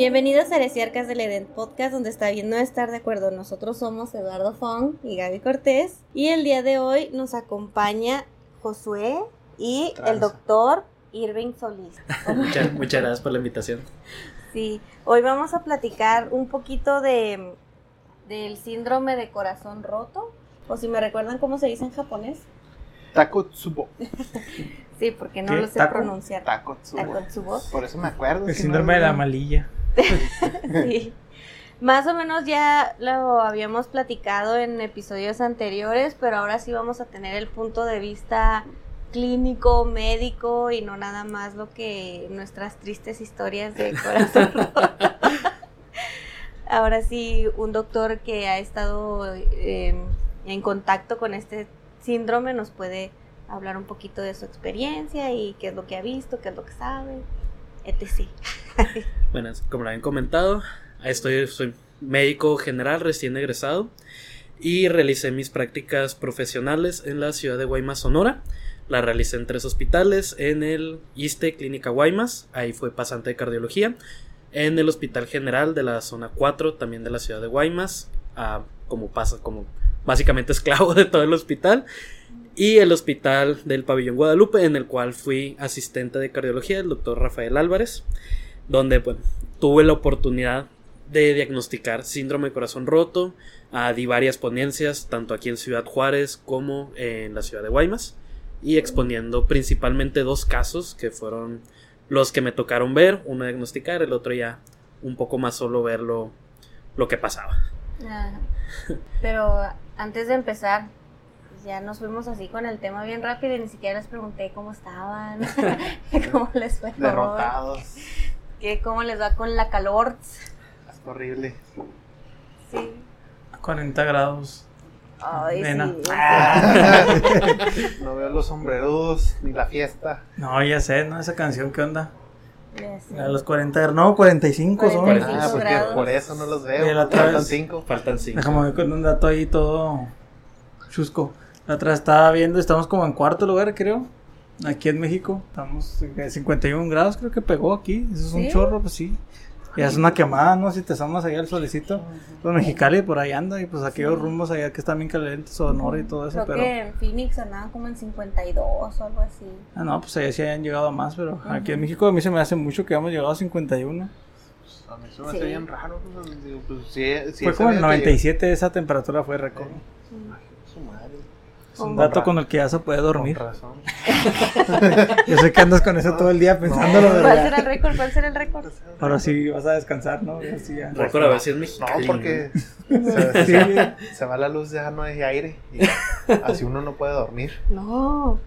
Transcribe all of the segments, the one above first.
Bienvenidos a Heresiarcas del Eden Podcast, donde está bien no estar de acuerdo. Nosotros somos Eduardo Fong y Gaby Cortés. Y el día de hoy nos acompaña Josué y el doctor Irving Solís. muchas, muchas gracias por la invitación. Sí, hoy vamos a platicar un poquito de del síndrome de corazón roto, o si me recuerdan cómo se dice en japonés. Takotsubo. sí, porque no lo sé pronunciar. Takotsubo. Por eso me acuerdo. El síndrome de la malilla. sí. Más o menos ya lo habíamos platicado en episodios anteriores, pero ahora sí vamos a tener el punto de vista clínico, médico y no nada más lo que nuestras tristes historias de corazón. ahora sí, un doctor que ha estado em, en contacto con este síndrome nos puede hablar un poquito de su experiencia y qué es lo que ha visto, qué es lo que sabe, etc. bueno, como lo habían comentado, estoy, soy médico general recién egresado y realicé mis prácticas profesionales en la ciudad de Guaymas, Sonora. La realicé en tres hospitales, en el ISTE Clínica Guaymas, ahí fue pasante de cardiología, en el Hospital General de la zona 4, también de la ciudad de Guaymas, como pasa, como básicamente esclavo de todo el hospital, y el Hospital del Pabellón Guadalupe, en el cual fui asistente de cardiología, el doctor Rafael Álvarez, donde tuve la oportunidad de diagnosticar síndrome de corazón roto, di varias ponencias, tanto aquí en Ciudad Juárez como en la ciudad de Guaymas y exponiendo principalmente dos casos que fueron los que me tocaron ver, uno diagnosticar, el otro ya un poco más solo ver lo, que pasaba. Pero antes de empezar, ya nos fuimos así con el tema bien rápido y ni siquiera les pregunté cómo estaban, cómo les fue. Derrotados. ¿Qué, ¿Cómo les va con la calor? Es horrible. Sí. 40 grados. Ay, no veo los sombreros ni la fiesta. No, ya sé, ¿no? Esa canción, ¿qué onda? A los 40, no, 45, son. Ah, porque por eso no los veo. Faltan 5. Faltan 5. Déjame ver con un dato ahí todo chusco. La otra estaba viendo, estamos como en cuarto lugar, creo. Aquí en México. Estamos en 51 grados, creo que pegó aquí. Eso es un chorro, pues sí. Ya es una quemada, ¿no? Si te asomas allá al solecito. Pues Mexicali por ahí anda y pues aquellos rumbos allá que están bien calientes, Sonora y todo eso. Creo pero... que en Phoenix andaban como en 52 o algo así. Ah, no, pues allá sí hayan llegado a más, pero aquí en México a mí se me hace mucho que hemos llegado a 51. A mí se me hace bien raro. Pues, fue como en 97 esa temperatura fue récord. Un dato con el que ya se puede dormir. Con razón. Yo sé que andas con eso todo el día pensándolo. ¿Cuál será el récord? ¿Cuál será el récord? Ahora sí vas a descansar, ¿no? Sí, ya. Récord a ver si es mexicano. No, porque se, se, va la luz, ya no hay aire. Y así uno no puede dormir. No.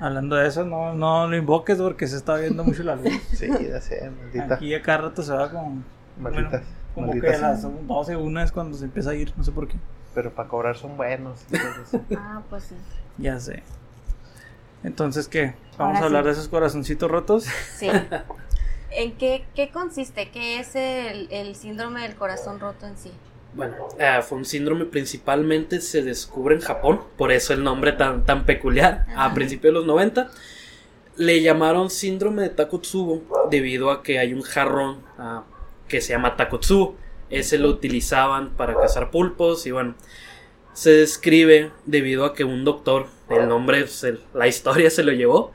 Hablando de eso, no, no lo invoques porque se está viendo mucho la luz. Sí, ya sé, maldita. Aquí a cada rato se va con. Malditas. Bueno, como que a las 12, una es cuando se empieza a ir, no sé por qué. Pero para cobrar son buenos. ah, pues sí. Ya sé. Entonces, ¿qué? ¿Vamos a hablar de esos corazoncitos rotos? Sí. ¿En qué, qué consiste? ¿Qué es el, el, síndrome del corazón roto en sí? Bueno, eh, fue un síndrome principalmente se descubre en Japón, por eso el nombre tan, tan peculiar, a principios de los 90. Le llamaron síndrome de Takotsubo debido a que hay un jarrón ah, que se llama Takotsubo. Ese lo utilizaban para cazar pulpos y bueno, se describe debido a que un doctor, el nombre, la historia se lo llevó,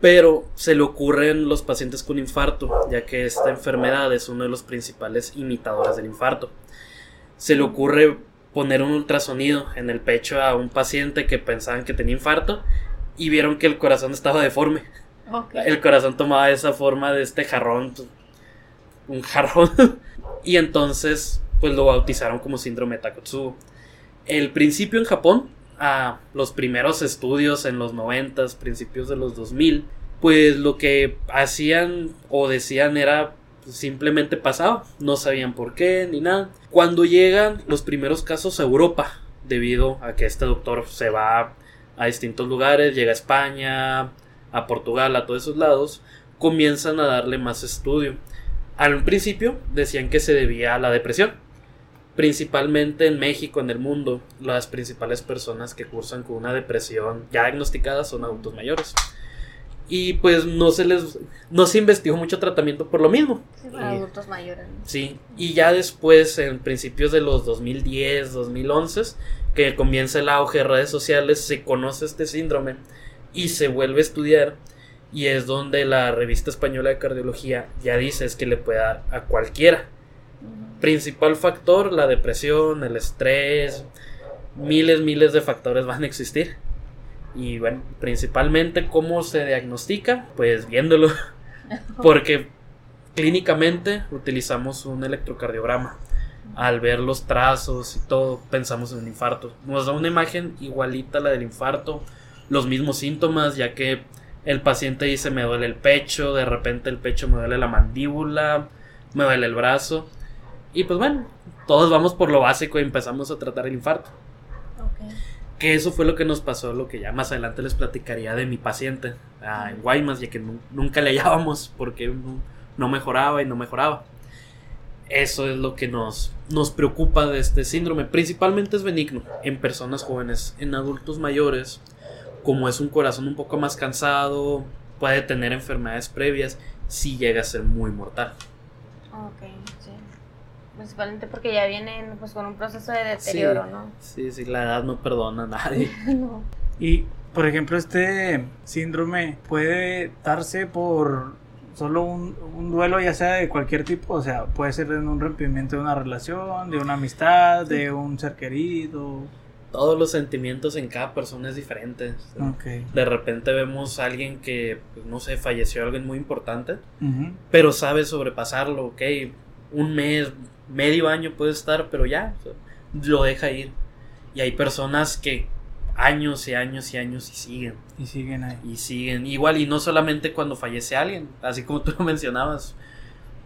pero se le ocurren los pacientes con infarto, ya que esta enfermedad es uno de los principales imitadores del infarto. Se le ocurre poner un ultrasonido en el pecho a un paciente que pensaban que tenía infarto y vieron que el corazón estaba deforme. El corazón tomaba esa forma de este jarrón, un jarrón, y entonces pues lo bautizaron como síndrome de Takotsubo. El principio en Japón, a los primeros estudios en los 90, principios de los 2000, pues lo que hacían o decían era pues, simplemente pasaba, no sabían por qué ni nada. Cuando llegan los primeros casos a Europa, debido a que este doctor se va a distintos lugares, llega a España, a Portugal, a todos esos lados, comienzan a darle más estudio. Al principio decían que se debía a la depresión, principalmente en México, en el mundo, las principales personas que cursan con una depresión ya diagnosticada son adultos mayores. Y pues no se les no se investigó mucho tratamiento por lo mismo. Sí, para Y- adultos mayores. Sí, y ya después, en principios de los 2010, 2011, que comienza el auge de redes sociales, se conoce este síndrome y se vuelve a estudiar. Y es donde la revista española de cardiología ya dice es que le puede dar a cualquiera. Principal factor, la depresión, el estrés, miles, miles de factores van a existir. Y bueno, principalmente cómo se diagnostica, pues viéndolo. Porque clínicamente utilizamos un electrocardiograma. Al ver los trazos y todo, pensamos en un infarto. Nos da una imagen igualita a la del infarto, los mismos síntomas, ya que el paciente dice me duele el pecho, de repente el pecho me duele la mandíbula, me duele el brazo. Y pues bueno, todos vamos por lo básico y empezamos a tratar el infarto. Ok. Que eso fue lo que nos pasó, lo que ya más adelante les platicaría de mi paciente ah, en Guaymas, ya que nu- nunca le hallábamos porque no, no mejoraba y no mejoraba. Eso es lo que nos, nos preocupa de este síndrome. Principalmente es benigno en personas jóvenes, en adultos mayores, como es un corazón un poco más cansado, puede tener enfermedades previas, si llega a ser muy mortal. Ok, sí. Principalmente porque ya vienen pues con un proceso de deterioro, ¿no? Sí, sí, la edad no perdona a nadie. No. Y, por ejemplo, este síndrome puede darse por solo un, un duelo, ya sea de cualquier tipo, o sea, puede ser en un rompimiento de una relación, de una amistad, de un ser querido. Todos los sentimientos en cada persona es diferente. De repente vemos a alguien que, pues, no sé, falleció alguien muy importante, pero sabe sobrepasarlo, ok. Un mes, medio año puede estar, pero ya, o sea, lo deja ir. Y hay personas que años y años y años y siguen, Y siguen ahí. y siguen. Igual, y no solamente cuando fallece alguien, así como tú lo mencionabas,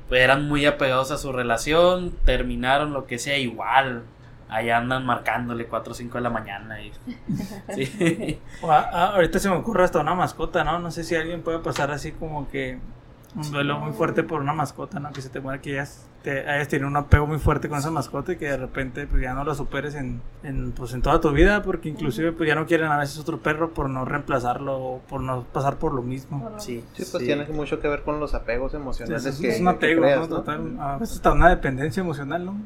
pues eran muy apegados a su relación, terminaron lo que sea, igual. Allá andan marcándole 4 o 5 de la mañana. Y, sí. O a- a- ahorita se me ocurre hasta una mascota, ¿no? No sé si alguien puede pasar así como que un duelo muy fuerte por una mascota, ¿no? Que se te muera, que ya te hayas tenido un apego muy fuerte con esa mascota y que de repente pues ya no la superes en, en, pues, en toda tu vida porque inclusive pues ya no quieren a veces otro perro por no reemplazarlo o por no pasar por lo mismo. Sí, Sí, pues sí. tiene mucho que ver con los apegos emocionales Es, que, es un que apego, creas, ¿no? ¿no? Total, a veces hasta una dependencia emocional, ¿no?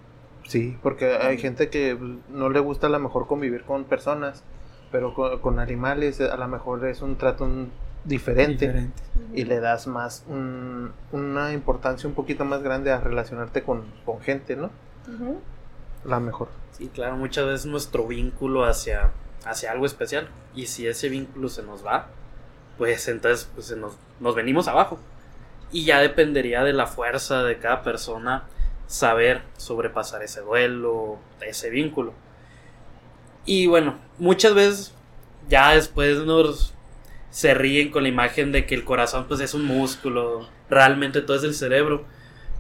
Sí, porque hay gente que no le gusta a lo mejor convivir con personas, pero con, con animales a lo mejor es un trato un- diferente, Diferente. y le das más un- una importancia un poquito más grande a relacionarte con, con gente, ¿no? Ujú. La mejor. Sí, claro, muchas veces nuestro vínculo hacia, hacia algo especial. Y si ese vínculo se nos va, pues entonces pues, se nos, nos venimos abajo. Y ya dependería de la fuerza de cada persona saber sobrepasar ese duelo, ese vínculo. Y bueno, muchas veces ya después nos se ríen con la imagen de que el corazón pues es un músculo, realmente todo es el cerebro,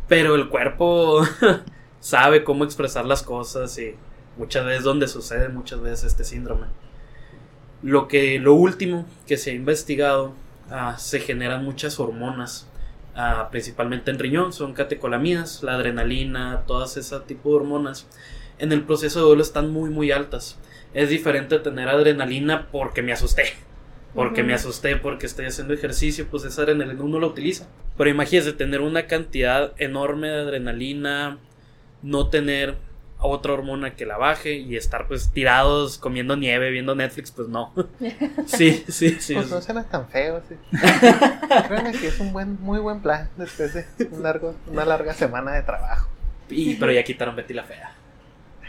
pero el cuerpo sabe cómo expresar las cosas y muchas veces donde sucede muchas veces este síndrome. Lo que lo último que se ha investigado ah, se generan muchas hormonas, principalmente en riñón, son catecolaminas, la adrenalina, todas ese tipo de hormonas. En el proceso de duelo están muy muy altas. Es diferente tener adrenalina porque me asusté. Porque me asusté, porque estoy haciendo ejercicio, pues esa adrenalina uno la utiliza. Pero imagínese tener una cantidad enorme de adrenalina, no tener otra hormona que la baje y estar pues tirados comiendo nieve, viendo Netflix, pues no. Sí, sí, sí. Pues no suena tan feo, sí. Créeme que es un buen, muy buen plan después de un largo, una larga semana de trabajo. Y, pero ya quitaron Betty la Fea.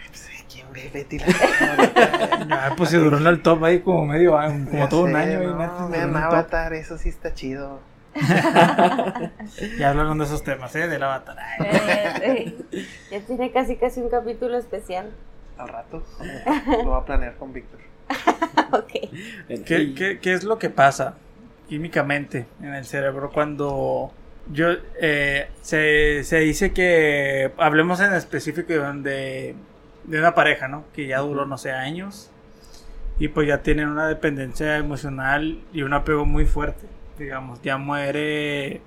Pues, ¿Quién ve Betty la fea? Ah, pues se duró en el top ahí como medio año, como Ya todo un sé, año. y no, top. Avatar, eso sí está chido. Ya hablaron de esos temas, ¿eh? Del avatar. Eh, eh, ya tiene casi casi un capítulo especial. Al rato lo voy a planear con Víctor. ok. ¿Qué, Y- qué, qué es lo que pasa químicamente en el cerebro cuando yo eh, se, se dice que hablemos en específico de, de una pareja, ¿no? Que ya duró, no sé, años y pues ya tienen una dependencia emocional y un apego muy fuerte, digamos, ya muere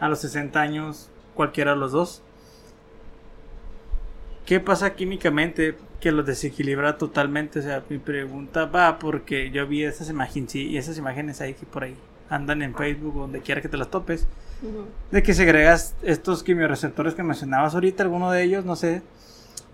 a los 60 años cualquiera de los dos. ¿Qué pasa químicamente que los desequilibra totalmente? O sea, mi pregunta va porque yo vi esas imágenes, sí, y esas imágenes ahí que por ahí. andan en Facebook, donde quiera que te las topes, de que segregas estos quimioreceptores que mencionabas ahorita, alguno de ellos, no sé,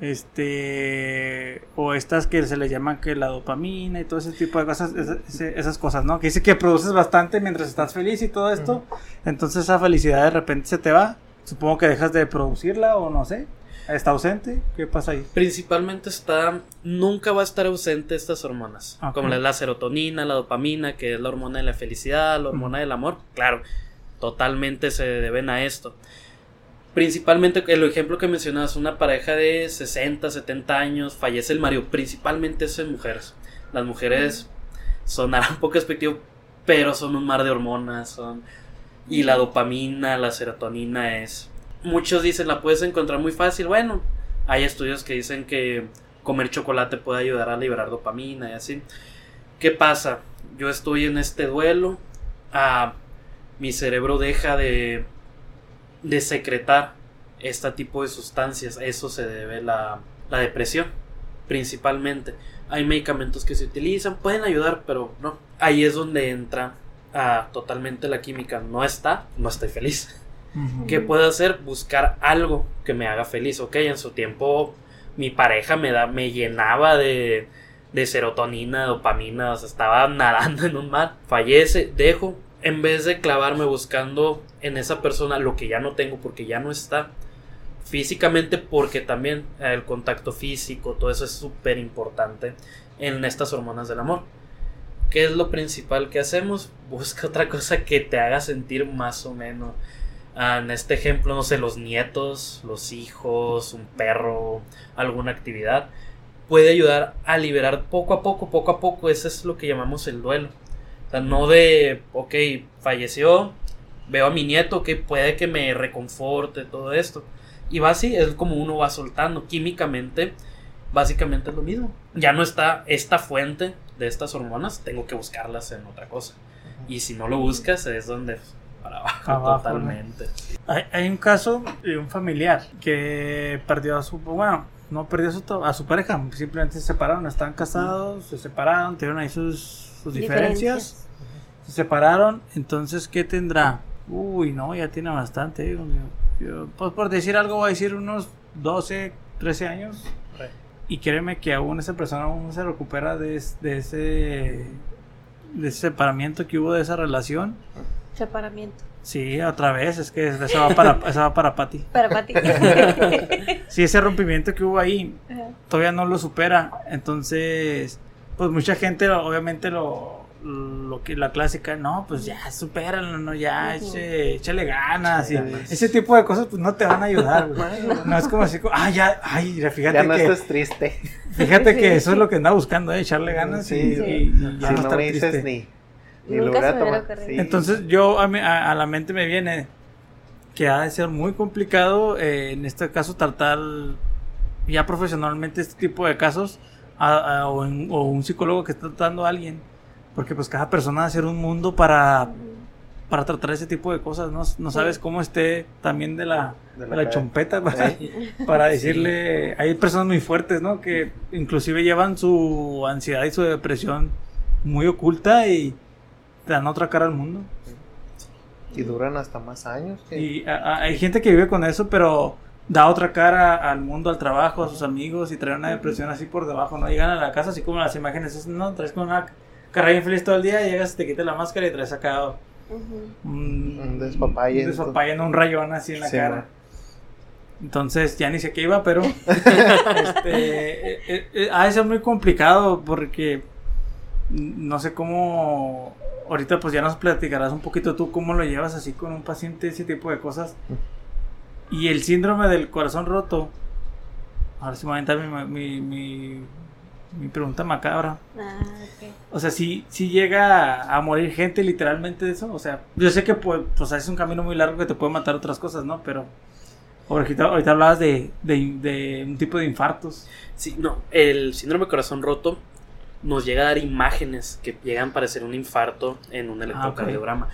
este, o estas que se le llaman que la dopamina y todo ese tipo de cosas, esa- ese- esas cosas, ¿no? Que dice que produces bastante mientras estás feliz y todo esto, entonces esa felicidad de repente se te va, supongo que dejas de producirla o no sé, está ausente, ¿qué pasa ahí? Principalmente está, nunca va a estar ausente estas hormonas, como la, la serotonina, la dopamina, que es la hormona de la felicidad, la hormona del amor, claro, totalmente se deben a esto. Principalmente el ejemplo que mencionabas, una pareja de 60, 70 años, fallece el marido, principalmente es en mujeres. Las mujeres sonará un poco expectivo, pero son un mar de hormonas, son y la dopamina, la serotonina es muchos dicen la puedes encontrar muy fácil. Bueno, hay estudios que dicen que comer chocolate puede ayudar a liberar dopamina y así. ¿Qué pasa? Yo estoy en este duelo, ah, mi cerebro deja de de secretar este tipo de sustancias. A Eso se debe la, la depresión, principalmente. Hay medicamentos que se utilizan, pueden ayudar, pero no. Ahí es donde entra ah, totalmente la química. No está, no estoy feliz. ¿Qué puedo hacer? Buscar algo que me haga feliz. Ok, en su tiempo mi pareja me, da, me llenaba de, de serotonina, dopamina, o sea, estaba nadando en un mar. Fallece, dejo, en vez de clavarme buscando en esa persona lo que ya no tengo porque ya no está. Físicamente porque también el contacto físico, todo eso es súper importante en estas hormonas del amor. ¿Qué es lo principal que hacemos? Busca otra cosa que te haga sentir más o menos. Ah, en este ejemplo, no sé, los nietos, los hijos, un perro, alguna actividad, puede ayudar a liberar poco a poco, poco a poco. Eso es lo que llamamos el duelo. Sea, no de, ok, falleció, veo a mi nieto que puede que me reconforte, todo esto. Y va así, es como uno va soltando. Químicamente, básicamente es lo mismo. Ya no está esta fuente de estas hormonas, tengo que buscarlas en otra cosa. Y si no lo buscas, es donde para abajo, Abajo, totalmente. Hay, hay un caso de un familiar que perdió a su, bueno, no perdió a su, a su pareja, simplemente se separaron, estaban casados, se separaron, tuvieron ahí sus, sus diferencias, se separaron, entonces, ¿qué tendrá? Uy, no, ya tiene bastante. Yo, pues por decir algo, voy a decir unos 12, 13 años. Y créeme que aún esa persona aún no se recupera de, es- de ese de ese separamiento que hubo de esa relación. Separamiento. Sí, otra vez, es que esa va para, esa va para Patty. Para Pati. Sí, ese rompimiento que hubo ahí todavía no lo supera. Entonces, pues mucha gente obviamente lo, lo que la clásica, no, pues ya, supéralo, no, ya, eche- échale ganas. Y Échale. ese tipo de cosas, pues no te van a ayudar. güey. No es como así, como, ah, ya, ay, mira, fíjate Ya no que, estés triste. fíjate que Sí. eso es lo que anda buscando, eh, echarle ganas Sí, y, sí. y- y ya si no no me dices triste. ni, ni Nunca lugar se me hubiera tomar. ocurrido. Sí. Entonces yo a, mi- a- a la mente me viene que ha de ser muy complicado eh, en este caso tratar ya profesionalmente este tipo de casos a- a- o, en- o un psicólogo que está tratando a alguien porque pues cada persona va a ser un mundo para, para tratar ese tipo de cosas no, no sabes cómo esté también de la, De de la chompeta para, para decirle hay personas muy fuertes no que inclusive llevan su ansiedad y su depresión muy oculta y te dan otra cara al mundo. Y duran hasta más años. que- y a- a- hay gente que vive con eso, pero da otra cara al mundo, al trabajo, a sus amigos y trae una depresión así por debajo, ¿no? Llegan a la casa así como las imágenes, es, ¿no? Traes con una cara bien feliz todo el día, llegas, te quitas la máscara y traes acá Ujú. un, Un despapalle. un despapalle, un rayón así en la Sí, cara. man. Entonces ya ni sé qué iba, pero este, eh, eh, eh, ha de ser muy complicado porque no sé cómo. Ahorita pues ya nos platicarás un poquito tú cómo lo llevas así con un paciente, ese tipo de cosas. Y el síndrome del corazón roto. Ahora sí me va a mi, mi, mi pregunta macabra. Ah, ok. O sea, si si llega a morir gente literalmente de eso. O sea, yo sé que pues, pues es un camino muy largo que te puede matar otras cosas, ¿no? Pero ahorita, ahorita hablabas de, de, de un tipo de infartos. Sí, no, el síndrome de corazón roto nos llega a dar imágenes que llegan a parecer un infarto en un electrocardiograma.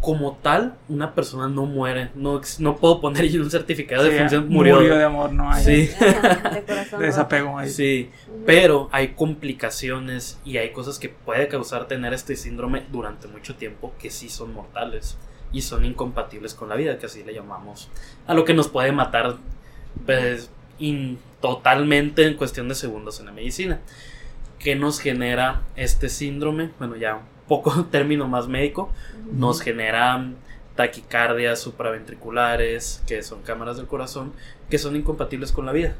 Como tal, una persona no muere. No, no puedo poner un certificado de Sí, función. Murió. de amor, no hay. Sí. De corazón. De desapego ahí. Sí. Pero hay complicaciones y hay cosas que puede causar tener este síndrome durante mucho tiempo que sí son mortales y son incompatibles con la vida, que así le llamamos. A lo que nos puede matar pues, in- totalmente en cuestión de segundos en la medicina. ¿Qué nos genera este síndrome? Bueno, ya poco término más médico. Nos genera taquicardias supraventriculares, que son cámaras del corazón, que son incompatibles con la vida.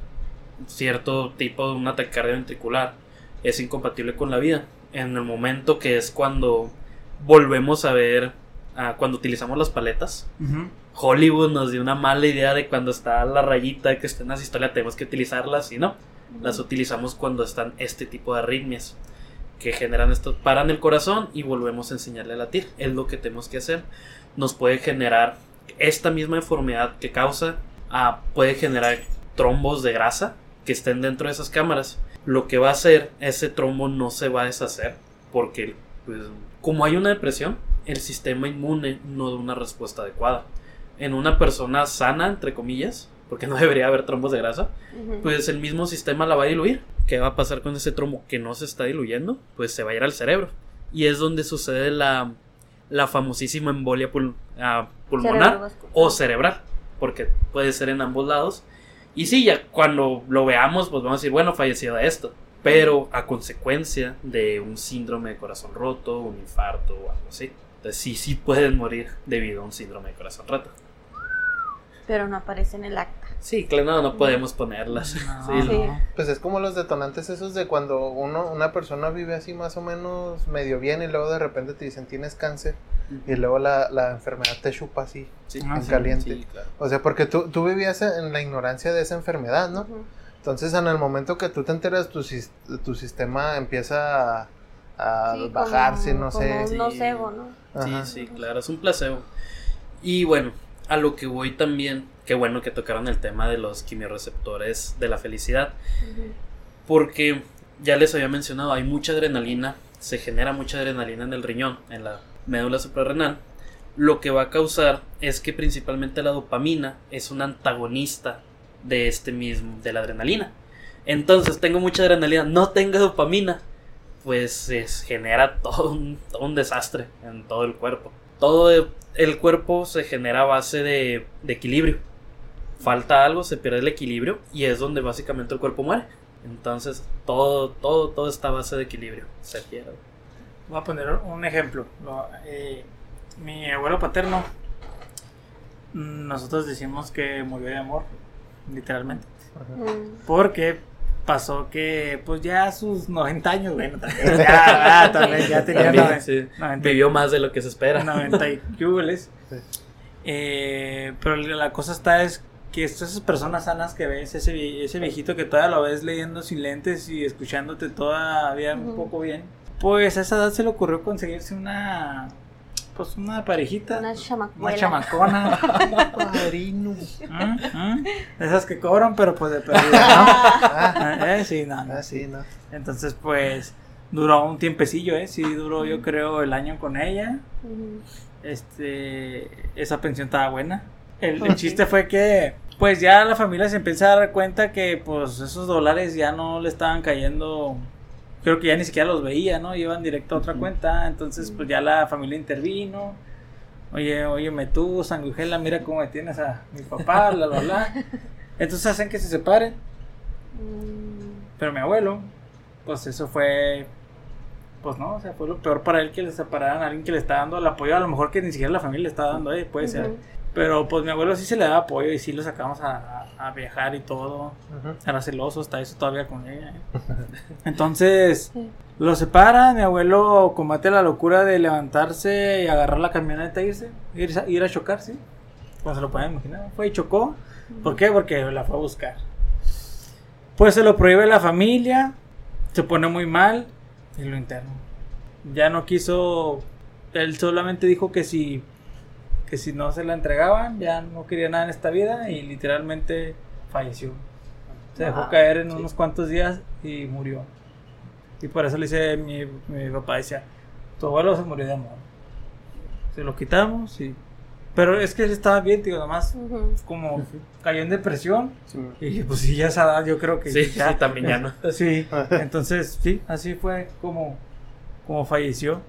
Cierto tipo de una taquicardia ventricular es incompatible con la vida. En el momento que es cuando volvemos a ver, ah, cuando utilizamos las paletas. Hollywood nos dio una mala idea de cuando está la rayita que está en la historia tenemos que utilizarlas y no. Las utilizamos cuando están este tipo de arritmias que generan esto, paran el corazón y volvemos a enseñarle a latir. Es lo que tenemos que hacer. Nos puede generar esta misma enfermedad que causa, ah, puede generar trombos de grasa que estén dentro de esas cámaras. Lo que va a hacer, ese trombo no se va a deshacer porque, pues, como hay una depresión, el sistema inmune no da una respuesta adecuada. En una persona sana, entre comillas, porque no debería haber trombos de grasa, pues el mismo sistema la va a diluir. ¿Qué va a pasar con ese trombo que no se está diluyendo? Pues se va a ir al cerebro. Y es donde sucede la, la famosísima embolia pul- ah, pulmonar o cerebral, porque puede ser en ambos lados. Y sí, ya cuando lo veamos, pues vamos a decir, bueno, falleció de esto. Pero a consecuencia de un síndrome de corazón roto, un infarto o algo así. Entonces sí, sí pueden morir debido a un síndrome de corazón roto. Pero no aparece en el acta. Sí, claro, no, no podemos ponerlas. No, Sí, Sí. no. Pues es como los detonantes esos de cuando uno, una persona vive así más o menos medio bien y luego de repente te dicen tienes cáncer y luego la, la enfermedad te chupa así. Sí, Ah, en sí, caliente. sí, claro. O sea, porque tú, tú vivías en la ignorancia de esa enfermedad, ¿no? Entonces, en el momento que tú te enteras, tu, sis- tu sistema empieza a, a Sí, bajarse, como- no como sé. un nocebo, ¿no? Ajá. Sí, sí, claro, es un placebo. Y bueno, a lo que voy también, qué bueno que tocaron el tema de los quimioreceptores de la felicidad, porque ya les había mencionado, hay mucha adrenalina, se genera mucha adrenalina en el riñón, en la médula suprarrenal. Lo que va a causar es que principalmente la dopamina es un antagonista de este mismo, de la adrenalina. Entonces, tengo mucha adrenalina, no tengo dopamina, pues genera todo un, todo un desastre en todo el cuerpo. Todo el- el cuerpo se genera a base de, de equilibrio. Falta algo, se pierde el equilibrio y es donde básicamente el cuerpo muere. Entonces, todo, todo, todo está a base de equilibrio. Se pierde. Voy a poner un ejemplo. Lo- eh, mi abuelo paterno, nosotros decimos que murió de amor, literalmente. Mm. Porque pasó que, pues ya a sus 90 años, bueno, también, ya, ah, también ya tenía También, noven- sí, 90 Vivió más de lo que se espera. 90 y cúbeles. Sí. Eh, pero la cosa está es que esas personas sanas que ves, ese, ese viejito que todavía lo ves leyendo sin lentes y escuchándote todavía un poco bien, pues a esa edad se le ocurrió conseguirse una, pues una parejita, Una una, chamacuela. chamacona, Padrino. ¿Mm? ¿Mm? De esas que cobran, pero pues de perdida, ¿no? Ah, Eh, sí, no, no. ah, sí, ¿no? Entonces, pues duró un tiempecillo, ¿eh? Sí, duró yo creo el año con ella. Este, esa pensión estaba buena. El, el chiste fue que, pues ya la familia se empieza a dar cuenta que, pues esos dólares ya no le estaban cayendo. Creo que ya ni siquiera los veía, ¿no? Iban directo a otra cuenta. Entonces, pues ya la familia intervino. Oye, óyeme tú, Sangujela, mira cómo me tienes a mi papá, bla, bla, bla. Entonces hacen que se separen. Mm. Pero mi abuelo, pues eso fue. Pues no, o sea, fue lo peor para él que le separaran a alguien que le está dando el apoyo. A lo mejor que ni siquiera la familia le está dando, eh, puede ser. Ujú. Pero pues mi abuelo sí se le daba apoyo y sí lo sacamos a, a- viajar y todo. Ujú. Era celoso, hasta eso todavía con ella. eh. Entonces, Sí. lo separan. Mi abuelo combate la locura de levantarse y agarrar la camioneta e irse. Ir, a- ir a chocar, sí. Como se lo pueden imaginar. Fue y chocó. ¿Por qué? Porque la fue a buscar. Pues se lo prohíbe la familia, se pone muy mal y lo interno. Ya no quiso, él solamente dijo que si, que si no se la entregaban, ya no quería nada en esta vida y literalmente falleció. Se dejó Ah, caer en sí. unos cuantos días y murió. Y por eso le dice mi, mi papá, decía, tu abuelo se murió de amor. Se lo quitamos y... Pero es que él estaba bien, digo, nomás Ujú. como cayó en depresión. Sí. Y pues sí, ya esa edad yo creo que Sí, ya. sí, también ya no. Sí, entonces sí, así fue como, como falleció.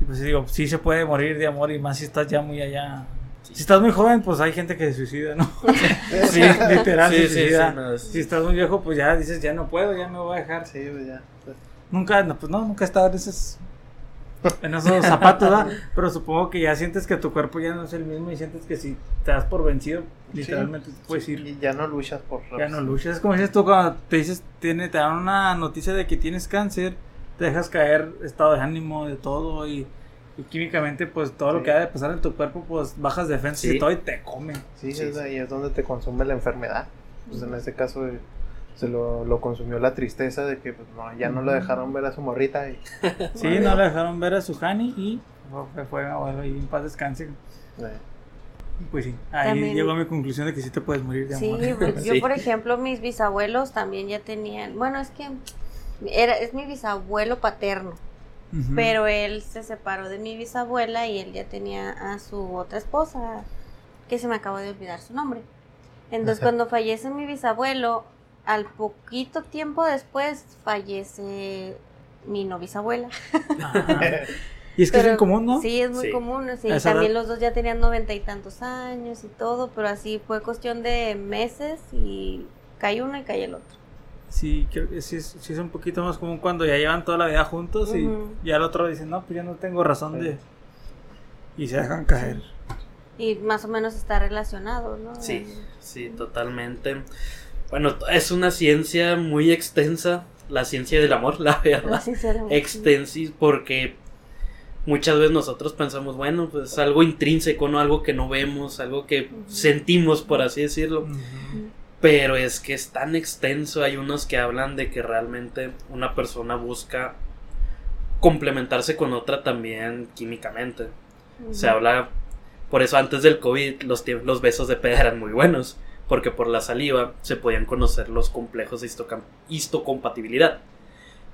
Y pues digo, sí se puede morir de amor y más si estás ya muy allá. Si estás muy joven, pues hay gente que se suicida, ¿no? sí, literal Sí, se sí, suicida. sí, no, es- Si estás muy viejo, pues ya dices, ya no puedo, ya me voy a dejar. Sí, pues ya. Nunca, no, pues no, nunca he estado en esos, en esos zapatos, ¿verdad? Pero supongo que ya sientes que tu cuerpo ya no es el mismo y sientes que si te das por vencido, literalmente te puedes ir. Y ya no luchas por Ya no luchas. Es como dices tú cuando te dices, tiene, te dan una noticia de que tienes cáncer, te dejas caer estado de ánimo, de todo y, y químicamente pues todo lo Sí. que ha de pasar en tu cuerpo pues bajas defensas Sí. y todo y te come. Sí, Sí, es sí. ahí es donde te consume la enfermedad. Pues en este caso eh, se lo, lo consumió la tristeza de que pues, no, ya no lo dejaron ver a su morrita. Y, Sí, no le dejaron ver a su Hani y fue, fue abuelo y en paz descanse. Pues sí, ahí También- llegó a mi conclusión de que sí te puedes morir de Sí, amor. pues, yo Sí. por ejemplo, mis bisabuelos también ya tenían, bueno, es que era, es mi bisabuelo paterno, pero él se separó de mi bisabuela y él ya tenía a su otra esposa, que se me acabó de olvidar su nombre. Entonces Ajá. cuando fallece mi bisabuelo, al poquito tiempo después fallece mi no bisabuela. Y es que es bien común, ¿no? Sí, es muy Sí. común. Sí, también edad- los dos ya tenían noventa y tantos años y todo, pero así fue cuestión de meses y cae uno y cae el otro. Sí, creo que sí es, sí es un poquito más común cuando ya llevan toda la vida juntos y Ujú. ya el otro dice, no, pues ya no tengo razón Sí. de... Y se dejan caer. Y más o menos está relacionado, ¿no? Sí, sí, totalmente. Bueno, es una ciencia muy extensa, la ciencia del amor, la verdad. Sinceramente. Extensis, porque muchas veces nosotros pensamos, bueno, pues algo intrínseco, ¿no? Algo que no vemos, algo que sentimos, por así decirlo. Ujú. Pero es que es tan extenso, hay unos que hablan de que realmente una persona busca complementarse con otra también químicamente. Se habla, por eso antes del COVID los, los besos de peda eran muy buenos, porque por la saliva se podían conocer los complejos de histocompatibilidad.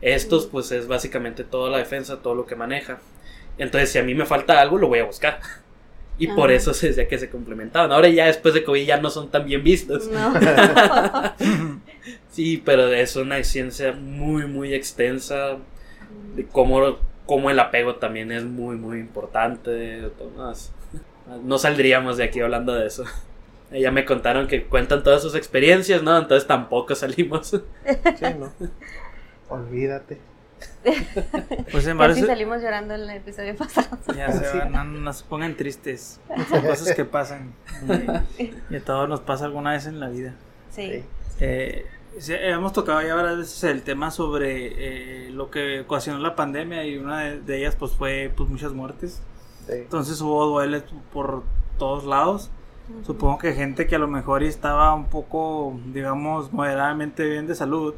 Estos pues es básicamente toda la defensa, todo lo que maneja. Entonces si a mí me falta algo lo voy a buscar. Y por Ajá. eso se decía que se complementaban. Ahora ya después de COVID ya no son tan bien vistos. No. Sí, pero es una ciencia muy, muy extensa. De cómo, cómo el apego también es muy, muy importante. Tomás. No saldríamos de aquí hablando de eso. Ya me contaron que cuentan todas sus experiencias, ¿no? Entonces tampoco salimos. sí, ¿no? Olvídate. Pues en Casi varios... salimos llorando en el episodio pasado. Ya se van, no, no se pongan tristes. Son cosas que pasan. Y, a todos nos pasa alguna vez en la vida. Sí. Sí. Eh, hemos tocado ya varias veces el tema sobre eh, lo que ocasionó la pandemia y una de, de ellas pues fue pues muchas muertes. Sí. Entonces hubo dueles por todos lados. Supongo que gente que a lo mejor estaba un poco, digamos, moderadamente bien de salud,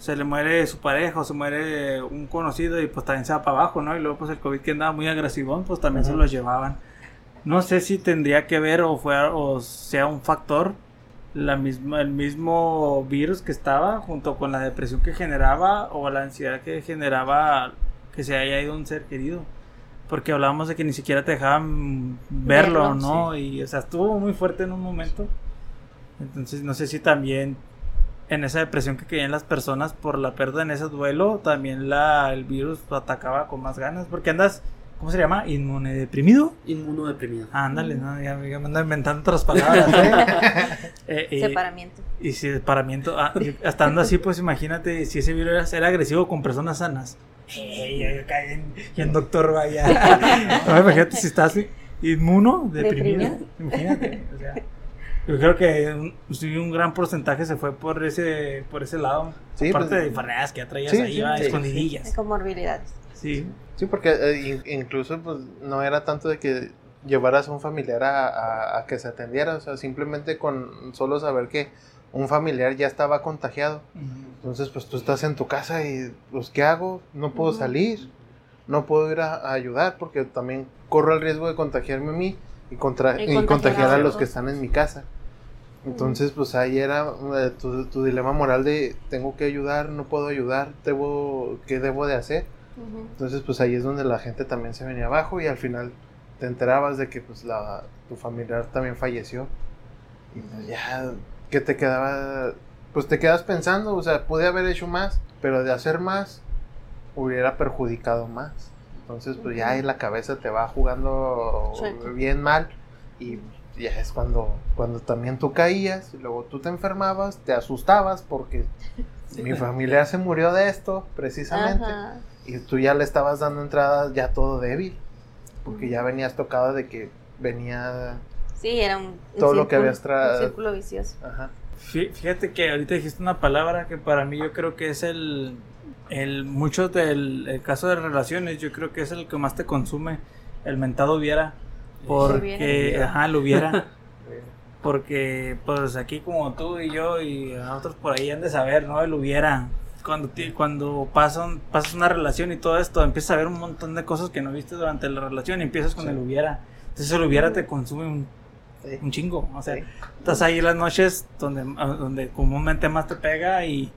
se le muere su pareja o se muere un conocido y pues también se va para abajo, ¿no? Y luego pues el COVID que andaba muy agresivo, pues también se los llevaban. No sé si tendría que ver o, fue, o sea un factor la misma, el mismo virus que estaba junto con la depresión que generaba o la ansiedad que generaba que se haya ido un ser querido. Porque hablábamos de que ni siquiera te dejaban verlo, Verlo, ¿no? Y, o sea, estuvo muy fuerte en un momento. Entonces, no sé si también en esa depresión que caían las personas por la pérdida en ese duelo, también la, el virus atacaba con más ganas. Porque andas, ¿cómo se llama? Inmunodeprimido. Inmunodeprimido. Ah, ándale, ¿no? ya, ya me ando inventando otras palabras. ¿eh? Eh, y- Separamiento. y si separamiento, ah, y estando así, pues imagínate si ese virus era, era agresivo con personas sanas. Cae en, y en doctor vaya. No, imagínate si estás inmuno, deprimido. Deprimido. Imagínate. O sea, yo creo que un, sí, un gran porcentaje se fue por ese, por ese lado. Sí, Aparte pues, de enfermedades que ya traías sí, ahí, sí, va, sí, escondidillas. Comorbilidades. Sí. Sí, porque eh, in- incluso pues no era tanto de que llevaras a un familiar a, a- a que se atendiera, o sea, simplemente con solo saber que un familiar ya estaba contagiado. Entonces, pues tú estás en tu casa y, pues, ¿qué hago? No puedo salir, no puedo ir a, a ayudar porque también corro el riesgo de contagiarme a mí y, contra- Y y contagiar a los que están en mi casa. Entonces, pues ahí era eh, tu, tu dilema moral de tengo que ayudar, no puedo ayudar, debo, ¿qué debo de hacer? Entonces, pues ahí es donde la gente también se venía abajo y al final, te enterabas de que pues la, tu familiar también falleció. Y pues ya, que te quedaba, pues te quedas pensando, o sea, pude haber hecho más, pero de hacer más hubiera perjudicado más. Entonces, pues ya ahí la cabeza te va jugando bien mal y ya es cuando, cuando también tú caías y luego tú te enfermabas, te asustabas porque mi familiar se murió de esto precisamente Ajá. y tú ya le estabas dando entrada ya todo débil porque ya venías tocado de que venía Sí, era un, un Todo lo que habías tra- un círculo vicioso. ajá Fí- Fíjate que ahorita dijiste una palabra que para mí yo creo que es el, el mucho del el caso de relaciones, yo creo que es el que más te consume, el mentado hubiera, porque, Hubiera. ajá, lo hubiera, porque pues aquí como tú y yo y a otros por ahí han de saber, ¿no? El hubiera. Cuando, cuando pasan, pasas una relación y todo esto, empiezas a ver un montón de cosas que no viste durante la relación y empiezas con Sí. el hubiera. Entonces el hubiera te consume un, Sí. un chingo. O sea, Sí. estás ahí las noches donde, donde comúnmente más te pega y,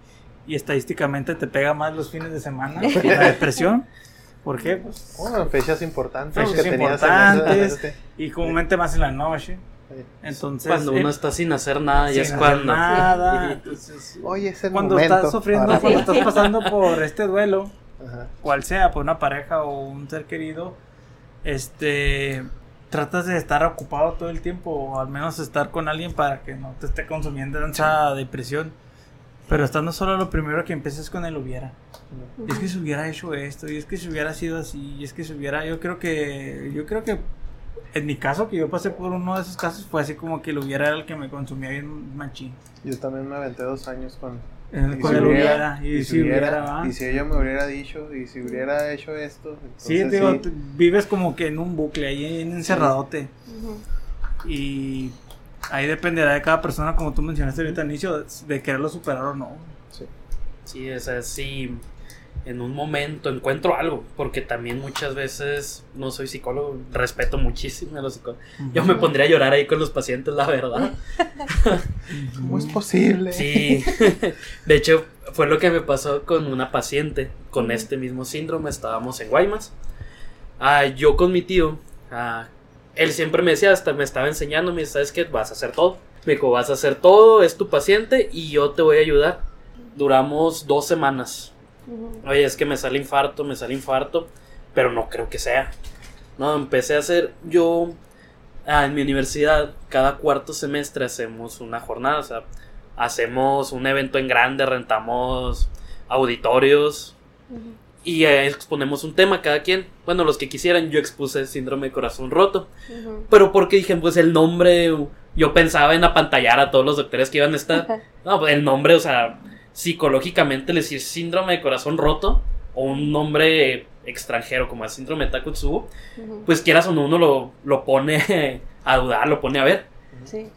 y estadísticamente te pega más los fines de semana. la depresión. ¿Por qué? Pues, Bueno, fechas importantes Fechas que tenías importantes. ese- y comúnmente más en la noche. Entonces, Cuando uno eh, está sin hacer nada, ya es sin hacer cuando. nada. Entonces, Oye, es el cuando momento estás sufriendo, para- cuando estás pasando por este duelo, Ajá. cual sea, por una pareja o un ser querido, este tratas de estar ocupado todo el tiempo o al menos estar con alguien para que no te esté consumiendo esa depresión. Pero estando solo, lo primero que empiezas con el hubiera. Y es que se hubiera hecho esto, y es que se hubiera sido así, y es que se hubiera, yo creo que, yo creo que en mi caso, que yo pasé por uno de esos casos, fue así como que el hubiera era el que me consumía bien machín. Yo también me aventé dos años con, Eh, Y Con si el hubiera- hubiera, y, y si hubiera, ¿va? y si ella me hubiera dicho y si hubiera hecho esto Sí, digo, sí. vives como que en un bucle, ahí en encerradote. Y ahí dependerá de cada persona, como tú mencionaste ahorita al inicio, de quererlo superar o no. Sí. Sí, o sea, sí, en un momento encuentro algo, porque también muchas veces no soy psicólogo, respeto muchísimo a los psicólogos. Yo me pondría a llorar ahí con los pacientes, la verdad. ¿Cómo es posible? Sí, de hecho fue lo que me pasó con una paciente con este mismo síndrome, estábamos en Guaymas. Ah, yo con mi tío, ah, él siempre me decía, hasta me estaba enseñando, me dice, ¿sabes qué? Vas a hacer todo. Me dijo, vas a hacer todo, es tu paciente y yo te voy a ayudar. Duramos dos semanas. Ujú. Oye, es que me sale infarto, me sale infarto, pero no creo que sea. No, empecé a hacer yo ah, en mi universidad, cada cuarto semestre hacemos una jornada, o sea, hacemos un evento en grande, rentamos auditorios Ujú. Y eh, exponemos un tema cada quien. Bueno, los que quisieran, yo expuse síndrome de corazón roto, pero porque dije, pues el nombre, yo pensaba en apantallar a todos los doctores que iban a estar. No, pues el nombre, o sea, psicológicamente le decir síndrome de corazón roto o un nombre extranjero como el síndrome de Takotsubo, pues quieras o no, uno lo, lo pone a dudar, lo pone a ver. Sí.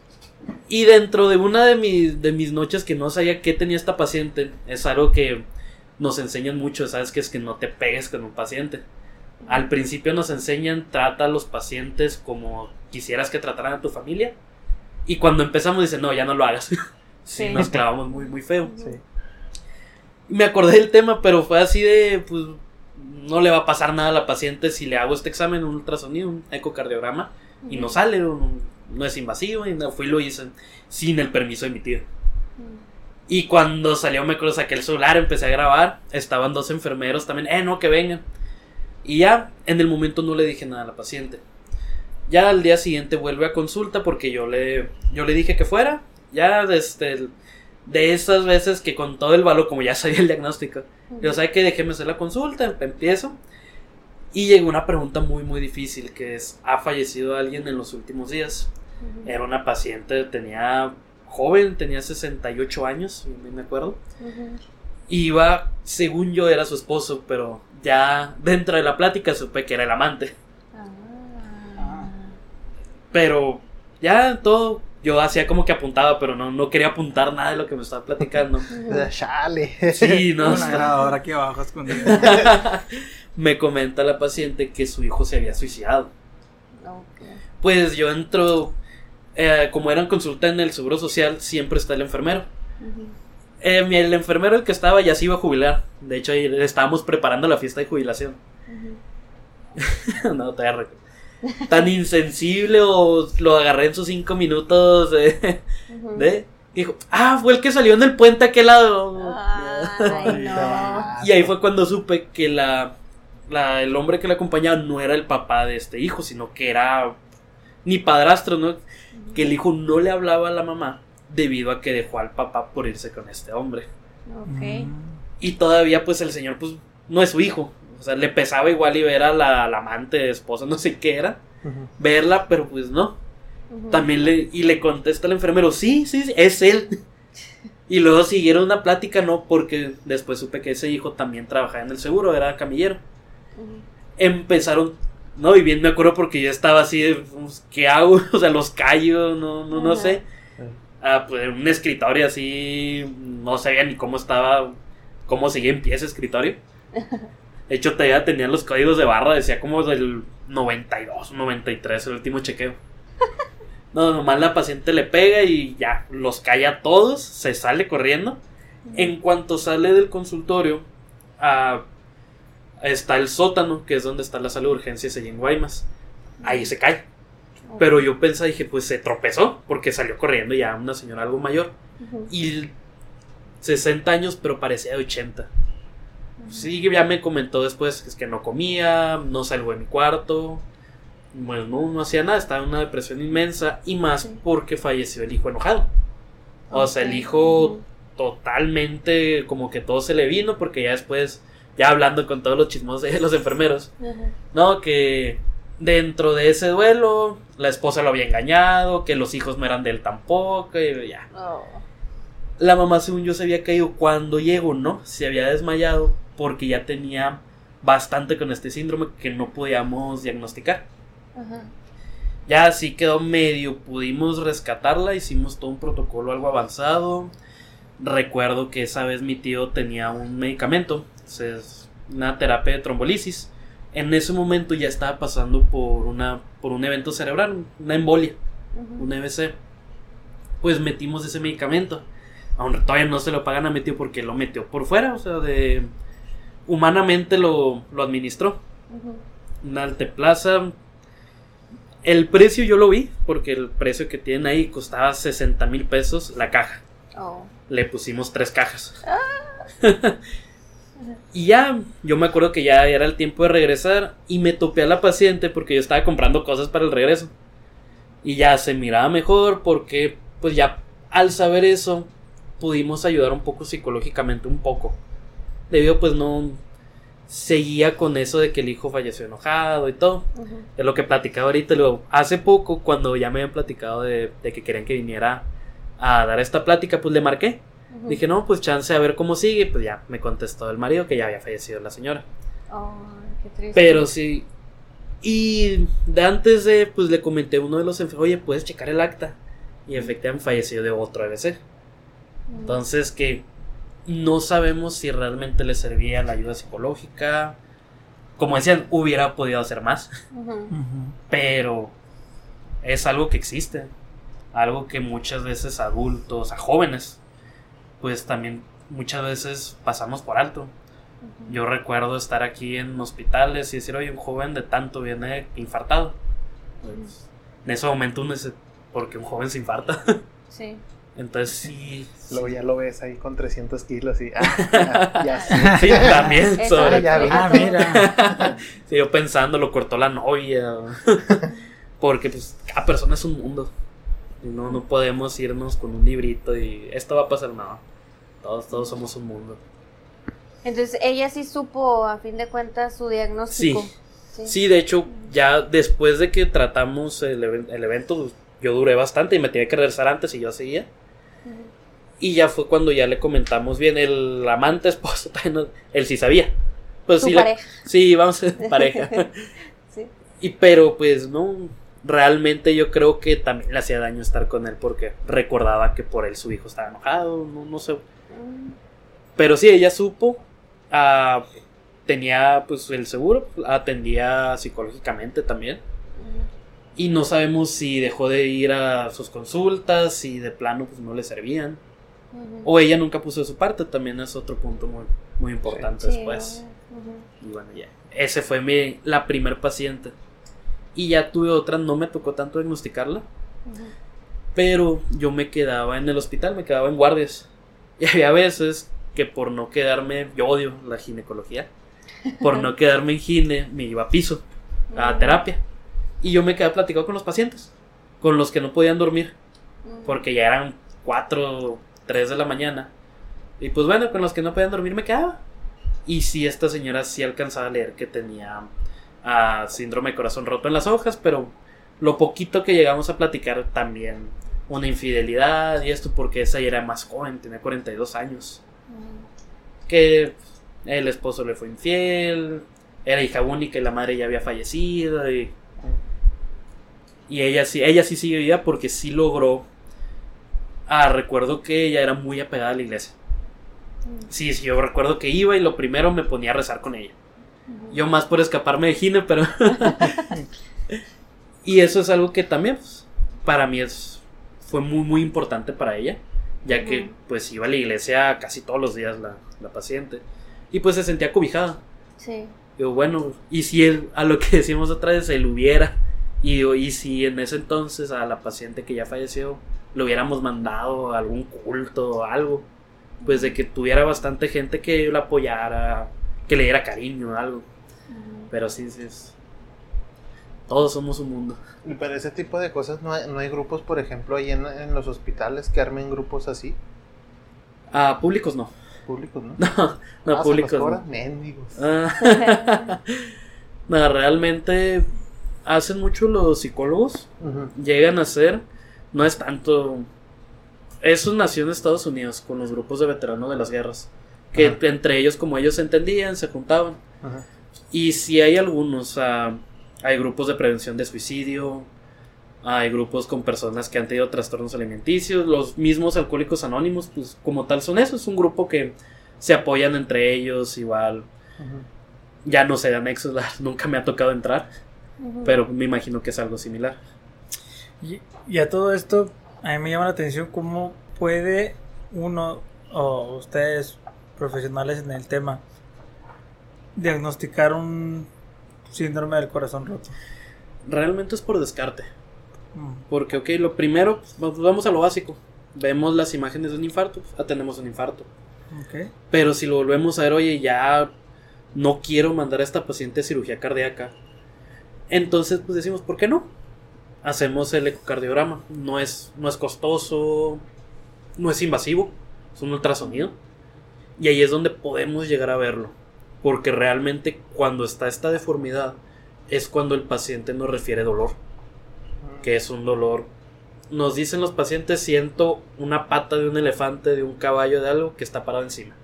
Y dentro de una de mis, de mis noches que no sabía qué tenía esta paciente, es algo que nos enseñan mucho, ¿sabes? Que es que no te pegues con un paciente. Al principio nos enseñan, trata a los pacientes como quisieras que trataran a tu familia. Y cuando empezamos dicen, no, ya no lo hagas. sí, nos clavamos muy, muy feo. Sí. Me acordé del tema, pero fue así de, pues, no le va a pasar nada a la paciente si le hago este examen, un ultrasonido, un ecocardiograma, y no sale, no es invasivo, y no, fui y lo hice sin el permiso de mi tío. Y cuando salió, me acuerdo, saqué el celular, empecé a grabar, estaban dos enfermeros también, eh, no, que vengan. Y ya, en el momento no le dije nada a la paciente. Ya al día siguiente vuelve a consulta porque yo le, yo le dije que fuera. Ya desde de esas veces que con todo el valor, como ya sabía el diagnóstico, yo sabía que déjeme hacer la consulta, empiezo. Y llegó una pregunta muy, muy difícil, que es, ¿ha fallecido alguien en los últimos días? Era una paciente, tenía joven, tenía 68 años, bien me acuerdo. Iba, según yo, era su esposo, pero ya dentro de la plática supe que era el amante. Ah. Pero ya todo, yo hacía como que apuntaba, pero no, no quería apuntar nada de lo que me estaba platicando. Chale. Sí, no. una grabadora aquí abajo escondida. me comenta la paciente que su hijo se había suicidado. Ok. Pues yo entro, eh, como era en consulta en el Seguro Social, siempre está el enfermero. Eh, mi- el enfermero el que estaba ya se iba a jubilar. De hecho, ahí estábamos preparando la fiesta de jubilación. No, te recuerdo. tan insensible o lo agarré en sus cinco minutos de- dijo, ah, fue el que salió en el puente a aquel lado. Ay, no. Y ahí fue cuando supe que la, la- el hombre que la acompañaba no era el papá de este hijo, sino que era ni padrastro, ¿no? Que el hijo no le hablaba a la mamá debido a que dejó al papá por irse con este hombre. Ok. Mm. Y todavía pues el señor pues no es su hijo. O sea, le pesaba igual y ver a la, la amante, esposa, no sé qué era. Verla, pero pues no. También le, y le contesta el enfermero, sí, sí, sí, es él. Y luego siguieron una plática, no, porque después supe que ese hijo también trabajaba en el seguro, era camillero. Empezaron, no, y bien me acuerdo porque yo estaba así, de, pues, ¿qué hago? O sea, los callo, no, no, no Ajá. sé. Ah, pues un escritorio así, no sabía ni cómo estaba, cómo seguía en pie ese escritorio. De hecho, todavía tenían los códigos de barra, decía como del 92, 93, el último chequeo. No, nomás la paciente le pega y ya, los calla a todos, se sale corriendo. En cuanto sale del consultorio, ah, está el sótano, que es donde está la sala de urgencias allí en Guaymas. Ahí se cae. Pero yo pensé, dije, pues se tropezó, porque salió corriendo ya una señora algo mayor. Y 60 años, pero parecía de 80. Sí, ya me comentó después que es que no comía, no salgo de mi cuarto. Bueno, no, no hacía nada, estaba en una depresión inmensa. Y más porque falleció el hijo enojado. O sea, el hijo totalmente como que todo se le vino, porque ya después, ya hablando con todos los chismos de los enfermeros, Ajá. no, que dentro de ese duelo, la esposa lo había engañado, que los hijos no eran de él tampoco, y ya. Oh. La mamá, según yo, se había caído cuando llegó, ¿no? Se había desmayado porque ya tenía bastante con este síndrome que no podíamos diagnosticar. Ajá. Ya así quedó medio, pudimos rescatarla, hicimos todo un protocolo algo avanzado. Recuerdo que esa vez mi tío tenía un medicamento, es una terapia de trombolisis. En ese momento ya estaba pasando por una por un evento cerebral, una embolia un EBC, pues metimos ese medicamento. Aún todavía no se lo pagan a mi tío porque lo metió por fuera, o sea, de humanamente lo, lo administró. Ujú. Una alteplaza. El precio yo lo vi, porque el precio que tienen ahí costaba 60 mil pesos la caja. Oh. Le pusimos tres cajas. y ya, yo me acuerdo que ya era el tiempo de regresar y me topé a la paciente porque yo estaba comprando cosas para el regreso. Y ya se miraba mejor porque pues ya al saber eso pudimos ayudar un poco psicológicamente un poco. Debido pues no seguía con eso de que el hijo falleció enojado y todo. Ujú. Es lo que platicaba ahorita. Luego, hace poco, cuando ya me habían platicado de, de que querían que viniera a dar esta plática, pues le marqué. Dije, no, pues chance a ver cómo sigue. Pues ya me contestó el marido que ya había fallecido la señora. Ay, qué triste. Pero sí. Y de antes de, pues le comenté a uno de los enfermos, oye, puedes checar el acta. Y efectivamente falleció de otro EBC. Ujú. Entonces que no sabemos si realmente le servía la ayuda psicológica. Como decían, hubiera podido hacer más. Pero es algo que existe, algo que muchas veces adultos, a jóvenes, pues también muchas veces pasamos por alto. Yo recuerdo estar aquí en hospitales y decir, oye, un joven de tanto viene infartado. Pues, en ese momento uno dice, porque un joven se infarta. Sí. Entonces sí, Luego ya lo ves ahí con 300 kilos y. Ah, ya sé. sí, también sobre Ah, ya. Ah, mira. Sí, yo pensando, lo cortó la novia. Porque pues cada persona es un mundo. Y no, no podemos irnos con un librito y esto va a pasar, no. Todos, todos somos un mundo. Entonces ella sí supo, a fin de cuentas, su diagnóstico. Sí. Sí, de hecho, ya después de que tratamos el, even- el evento, yo duré bastante y me tenía que regresar antes y yo seguía. Y ya fue cuando ya le comentamos bien, el amante esposo, él sí sabía. Pues Su sí, pareja. sí, vamos pareja. Sí. Y pero pues no, realmente yo creo que también le hacía daño estar con él porque recordaba que por él su hijo estaba enojado, no, no sé. Pero sí, ella supo, ah, tenía pues el seguro, atendía psicológicamente también. Y no sabemos si dejó de ir a sus consultas, si de plano pues no le servían. O ella nunca puso de su parte, también es otro punto muy, muy importante Sí, después. Y bueno, ya. Ese fue mi, la primer paciente. Y ya tuve otra, no me tocó tanto diagnosticarla. Pero yo me quedaba en el hospital, me quedaba en guardias. Y había veces que por no quedarme, yo odio la ginecología, por no quedarme en gine, me iba a piso, a terapia. Y yo me quedaba platicando con los pacientes, con los que no podían dormir, porque ya eran 4, 3 de la mañana. Y pues bueno, con los que no podían dormir me quedaba. Y sí, esta señora sí alcanzaba a leer que tenía ah, síndrome de corazón roto en las hojas, pero lo poquito que llegamos a platicar también una infidelidad y esto porque esa ya era más joven, tenía 42 años. Que el esposo le fue infiel, era hija única y la madre ya había fallecido y, y ella sí, ella sí sigue viva porque sí logró. Ah, recuerdo que ella era muy apegada a la iglesia. Sí, sí, yo recuerdo que iba y lo primero me ponía a rezar con ella. Yo más por escaparme de Gine, pero... y eso es algo que también, pues, para mí es, fue muy, muy importante para ella, ya que pues iba a la iglesia casi todos los días la, la paciente. Y pues se sentía cobijada. Sí. Digo, bueno, y si él, a lo que decíamos otra vez, él hubiera, y, y si en ese entonces a la paciente que ya falleció, le hubiéramos mandado a algún culto o algo, pues de que tuviera bastante gente que la apoyara, que le diera cariño o algo. Pero sí, sí es. Todos somos un mundo. Y para ese tipo de cosas no hay, no hay grupos, por ejemplo, ahí en, en los hospitales que armen grupos así. A públicos no. Públicos, ¿no? No, no, Ah, ¿se públicos. los no. cobran? Ah. no, realmente hacen mucho los psicólogos. Llegan a ser, no es tanto. Eso nació en Estados Unidos con los grupos de veteranos de las guerras. Que Ajá. entre ellos, como ellos se entendían, se juntaban. Ajá. Y si hay algunos, ah, hay grupos de prevención de suicidio, hay grupos con personas que han tenido trastornos alimenticios, los mismos alcohólicos anónimos, pues como tal son eso, es un grupo que se apoyan entre ellos, igual, ya no sé de anexos, nunca me ha tocado entrar, pero me imagino que es algo similar. Y, y a todo esto, a mí me llama la atención cómo puede uno, o ustedes profesionales en el tema, diagnosticar un síndrome del corazón roto. Realmente es por descarte, Mm, porque ok, lo primero, pues, vamos a lo básico, vemos las imágenes de un infarto, pues, tenemos un infarto. ok. Pero si lo volvemos a ver, oye, ya no quiero mandar a esta paciente a cirugía cardíaca. Entonces, pues decimos, ¿por qué no? Hacemos el ecocardiograma. No es, no es costoso, no es invasivo, es un ultrasonido. Y ahí es donde podemos llegar a verlo. Porque realmente cuando está esta deformidad es cuando el paciente nos refiere dolor. Que es un dolor. Nos dicen los pacientes, siento una pata de un elefante, de un caballo, de algo que está parado encima.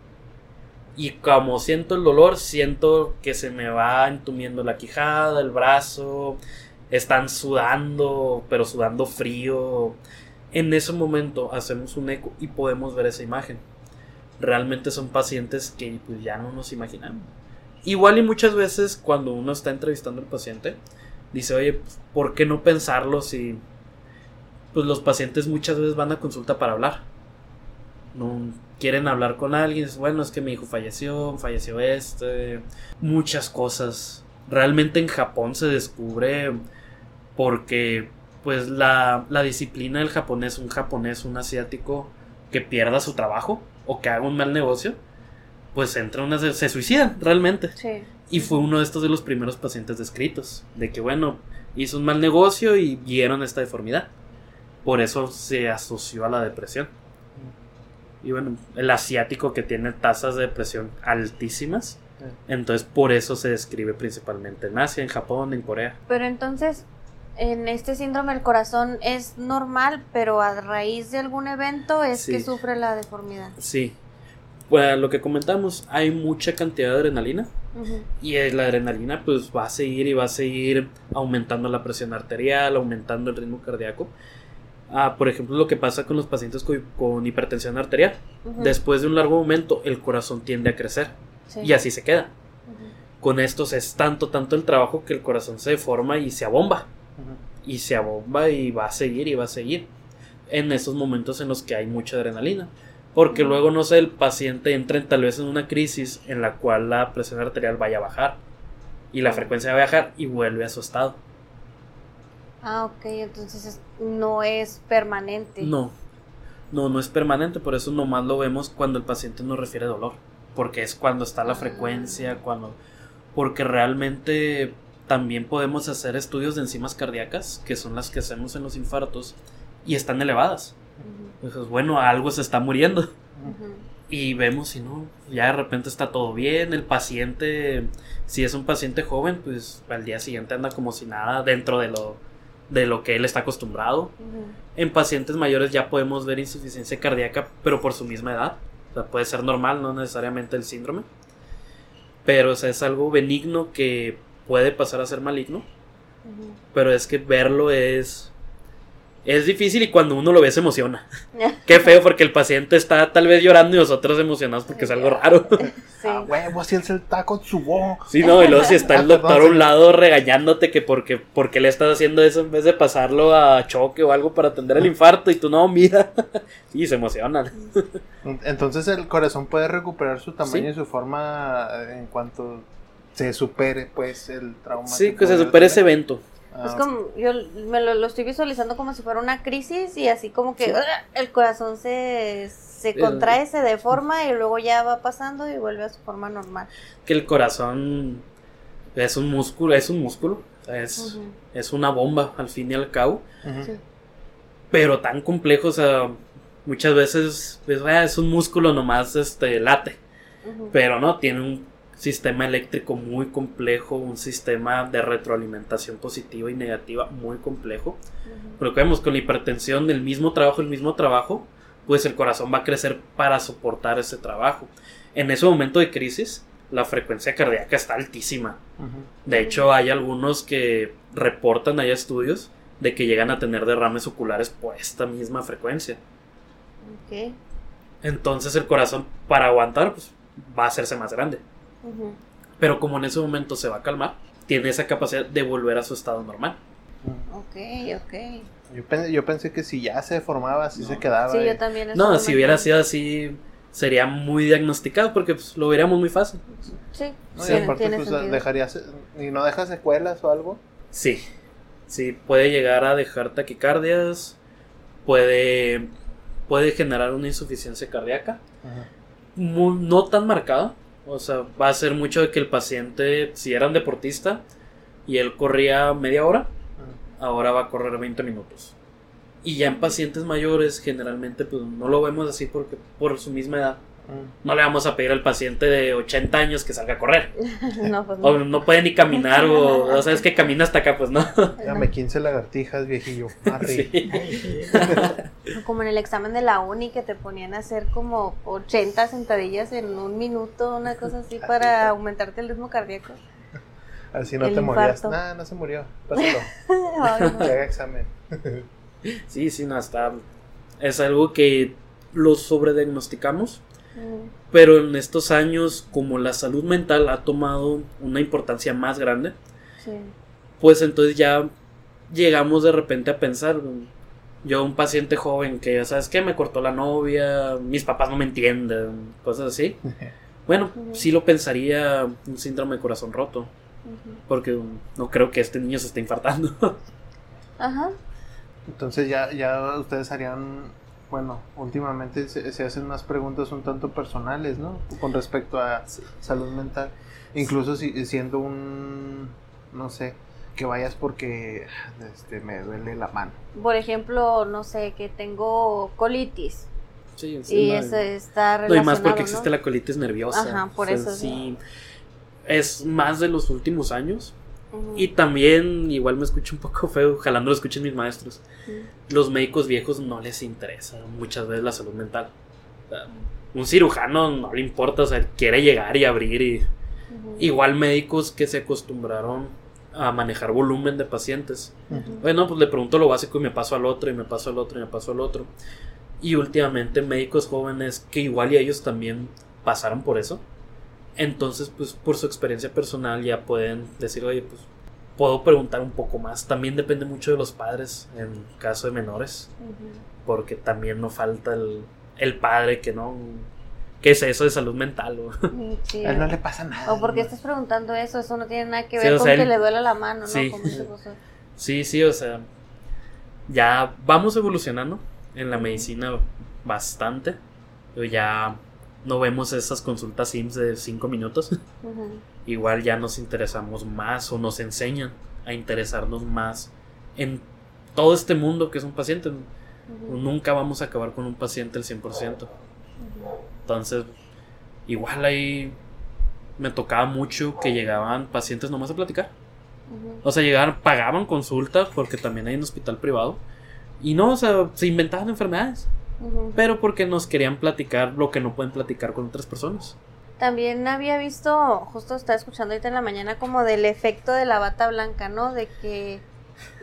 Y como siento el dolor, siento que se me va entumiendo la quijada, el brazo, están sudando, pero sudando frío. En ese momento hacemos un eco y podemos ver esa imagen. Realmente son pacientes que pues, ya no nos imaginamos. Igual y muchas veces cuando uno está entrevistando al paciente, dice, oye, pues, ¿por qué no pensarlo si pues los pacientes muchas veces van a consulta para hablar? No quieren hablar con alguien, bueno, es que mi hijo falleció, falleció este, muchas cosas. Realmente en Japón se descubre porque pues la, la disciplina del japonés, un japonés, un asiático que pierda su trabajo o que haga un mal negocio, pues entra una se suicida realmente. Sí. Y fue uno de estos de los primeros pacientes descritos. De que, bueno, hizo un mal negocio y vieron esta deformidad. Por eso se asoció a la depresión. Y bueno, el asiático que tiene tasas de depresión altísimas. Entonces, por eso se describe principalmente en Asia, en Japón, en Corea. Pero entonces, en este síndrome del corazón es normal, pero a raíz de algún evento es que sufre la deformidad. Sí. Pues lo que comentamos, hay mucha cantidad de adrenalina. Y eh, la adrenalina pues va a seguir y va a seguir aumentando la presión arterial, aumentando el ritmo cardíaco. Ah, por ejemplo, lo que pasa con los pacientes con, con hipertensión arterial. Después de un largo momento, el corazón tiende a crecer Sí. y así se queda. Con estos es tanto, tanto el trabajo que el corazón se deforma y se abomba. Y se abomba y va a seguir y va a seguir. En esos momentos en los que hay mucha adrenalina. Porque luego, no sé, el paciente entra en- tal vez en una crisis en la cual la presión arterial vaya a bajar. Y la frecuencia va a bajar y vuelve a su estado. Ah, ok, entonces es- no es permanente. No, no, no es permanente, por eso nomás lo vemos cuando el paciente nos refiere dolor, porque es cuando está la Ah. frecuencia, cuando... Porque realmente también podemos hacer estudios de enzimas cardíacas, que son las que hacemos en los infartos, y están elevadas. Entonces, bueno, algo se está muriendo. Y vemos si no, ya de repente está todo bien, el paciente, si es un paciente joven, pues al día siguiente anda como si nada dentro de lo, de lo que él está acostumbrado. En pacientes mayores ya podemos ver insuficiencia cardíaca, pero por su misma edad. O sea, puede ser normal, no necesariamente el síndrome. Pero o sea, es algo benigno que puede pasar a ser maligno. Pero es que verlo es... Es difícil y cuando uno lo ve se emociona. Qué feo porque el paciente está tal vez llorando y nosotros emocionados porque es algo raro. Sí. Ah, huevo, así es el taco Tsubo. Sí, no, y luego si está Ah, el doctor a un lado regañándote que porque, porque le estás haciendo eso en vez de pasarlo a choque o algo para atender el infarto y tú no, mira. Sí, se emocionan. Entonces el corazón puede recuperar su tamaño Sí. y su forma eh, en cuanto se supere pues el trauma. Sí, que se supere ese evento. Ah, Es como, yo me lo, lo estoy visualizando como si fuera una crisis y así como que Sí. ¡ah! el corazón se, se contrae, se deforma y luego ya va pasando y vuelve a su forma normal. Que el corazón es un músculo, es un músculo. Es, es una bomba al fin y al cabo. Sí. Pero tan complejo, o sea, muchas veces pues, ah, es un músculo nomás este, late. Pero no, tiene un sistema eléctrico muy complejo, un sistema de retroalimentación positiva y negativa muy complejo. Ujú. Pero que vemos con la hipertensión del mismo trabajo, el mismo trabajo, pues el corazón va a crecer para soportar ese trabajo. En ese momento de crisis, la frecuencia cardíaca está altísima. De hecho, hay algunos que reportan, hay estudios, de que llegan a tener derrames oculares por esta misma frecuencia. Entonces el corazón, para aguantar, pues va a hacerse más grande. Pero como en ese momento se va a calmar, tiene esa capacidad de volver a su estado normal. Ok, ok. Yo, pen- yo pensé que si ya se formaba, así No. se quedaba. Sí, yo también. eso No, si hubiera sido así, sería muy diagnosticado porque pues, lo veríamos muy fácil. Sí, No, y aparte, tiene pues, y no deja secuelas o algo. Sí, sí, puede llegar a dejar taquicardias, puede, puede generar una insuficiencia cardíaca, mu- no tan marcada, o sea, va a ser mucho de que el paciente, si era un deportista y él corría media hora, ahora va a correr 20 minutos. Y ya en pacientes mayores generalmente pues no lo vemos así porque por su misma edad. No le vamos a pedir al paciente de 80 años que salga a correr. no, pues no. O no puede ni caminar o, o sea, es que camina hasta acá, pues no. Dame 15 lagartijas, viejillo. Sí. Como en el examen de la uni que te ponían a hacer como 80 sentadillas en un minuto, una cosa así para aumentarte el ritmo cardíaco. Así no El te morías. Nah, no se murió. Pásalo. Ay, no. Que haga examen. Sí, sí, no, está. Es algo que lo sobrediagnosticamos. Pero en estos años, como la salud mental ha tomado una importancia más grande, sí. pues entonces ya llegamos de repente a pensar. Yo, un paciente joven que, ya ¿sabes qué? Me cortó la novia, mis papás no me entienden, cosas así. Bueno, sí lo pensaría un síndrome de corazón roto, porque no creo que este niño se esté infartando. Ajá. Entonces ya, ya ustedes harían, bueno, últimamente se, se hacen unas preguntas un tanto personales, ¿no? Con respecto a salud mental. Incluso si, siendo un, no sé, que vayas porque este, me duele la mano. Por ejemplo, no sé, que tengo colitis Sí, y no, eso está No, y relacionado, más porque ¿no? existe la colitis nerviosa. Ajá, por O sea, eso, sí. sí. Es más de los últimos años. Y también, igual me escucho un poco feo, ojalá no lo escuchen mis maestros. Los médicos viejos no les interesa muchas veces la salud mental. O sea, un cirujano no le importa, o sea, quiere llegar y abrir y... Igual médicos que se acostumbraron a manejar volumen de pacientes. Bueno, pues le pregunto lo básico y me paso al otro y me paso al otro y me paso al otro. Y últimamente médicos jóvenes que igual y ellos también pasaron por eso. Entonces, pues por su experiencia personal ya pueden decir, oye, pues puedo preguntar un poco más. También depende mucho de los padres en caso de menores, porque también no falta el, el padre que no... ¿Qué es eso de salud mental? o? Mm, sí. A él no le pasa nada. O porque ¿no? estás preguntando eso, eso no tiene nada que Sí, ver con sea, que él- le duele la mano, ¿no? Sí. Sí, sí, o sea, ya vamos evolucionando en la medicina bastante. Pero ya no vemos esas consultas SIMS de 5 minutos. Igual ya nos interesamos más o nos enseñan a interesarnos más en todo este mundo que es un paciente. Nunca vamos a acabar con un paciente al 100%. Entonces, igual ahí me tocaba mucho que llegaban pacientes nomás a platicar. O sea, llegaban, pagaban consultas porque también hay un hospital privado. Y no, o sea, se inventaban enfermedades. Pero porque nos querían platicar lo que no pueden platicar con otras personas. También había visto, justo estaba escuchando ahorita en la mañana, como del efecto de la bata blanca, ¿no? De que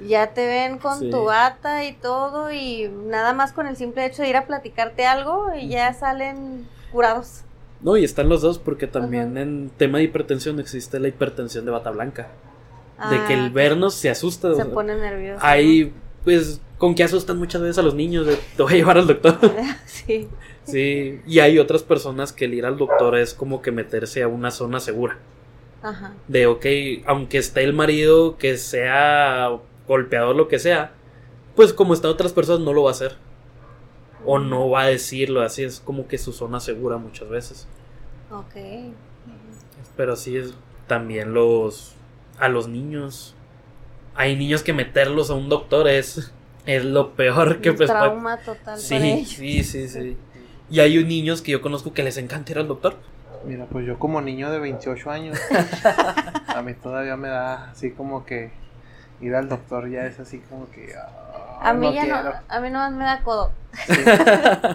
ya te ven con Sí. tu bata y todo y nada más con el simple hecho de ir a platicarte algo y ya salen curados. No, y están los dos porque también Ajá. en tema de hipertensión existe la hipertensión de bata blanca. de Ah, que el vernos se asusta. se pone nervioso. Ahí, pues, con que asustan muchas veces a los niños de te voy a llevar al doctor. sí. sí, y hay otras personas que el ir al doctor es como que meterse a una zona segura. Ajá. De, ok, aunque esté el marido, que sea golpeador, lo que sea, pues como están otras personas no lo va a hacer. O no va a decirlo, así es como que su zona segura muchas veces. Ok. Pero sí es también los a los niños. Hay niños que meterlos a un doctor es es lo peor que Un pues puede- trauma total para Sí, ellos. sí, sí, sí. Y hay niños que yo conozco que les encanta ir al doctor. Mira, pues yo como niño de 28 años, a mí todavía me da así como que ir al doctor ya es así como que... ah, A mí ya quiero. no, a mí nomás me da codo. Sí.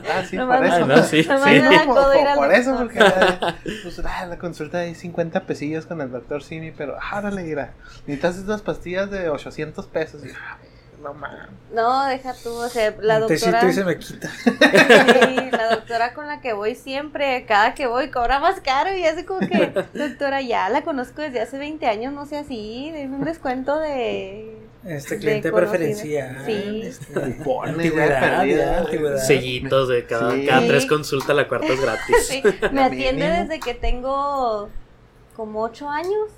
Ah, sí, Nomás por eso. Ay, no, sí, nomás sí. me da por, codo ir por- al por eso, doctor. porque ah, pues, ah, la consulta de 50 pesillos con el doctor Simi, pero árale, mira, necesitas estas pastillas de 800 pesos. Y, ah, no mames. No, deja tú, o sea, la doctora. y se me quita. Sí, la doctora con la que voy siempre, cada que voy cobra más caro y hace como que, doctora, ya la conozco desde hace 20 años, no sé así, de un descuento de... Este de cliente conocida. preferencial. Sí. este, antigüedad. Sellitos de cada, Sí. cada tres consultas, la cuarta es gratis. Sí, me atiende desde que tengo como 8 años,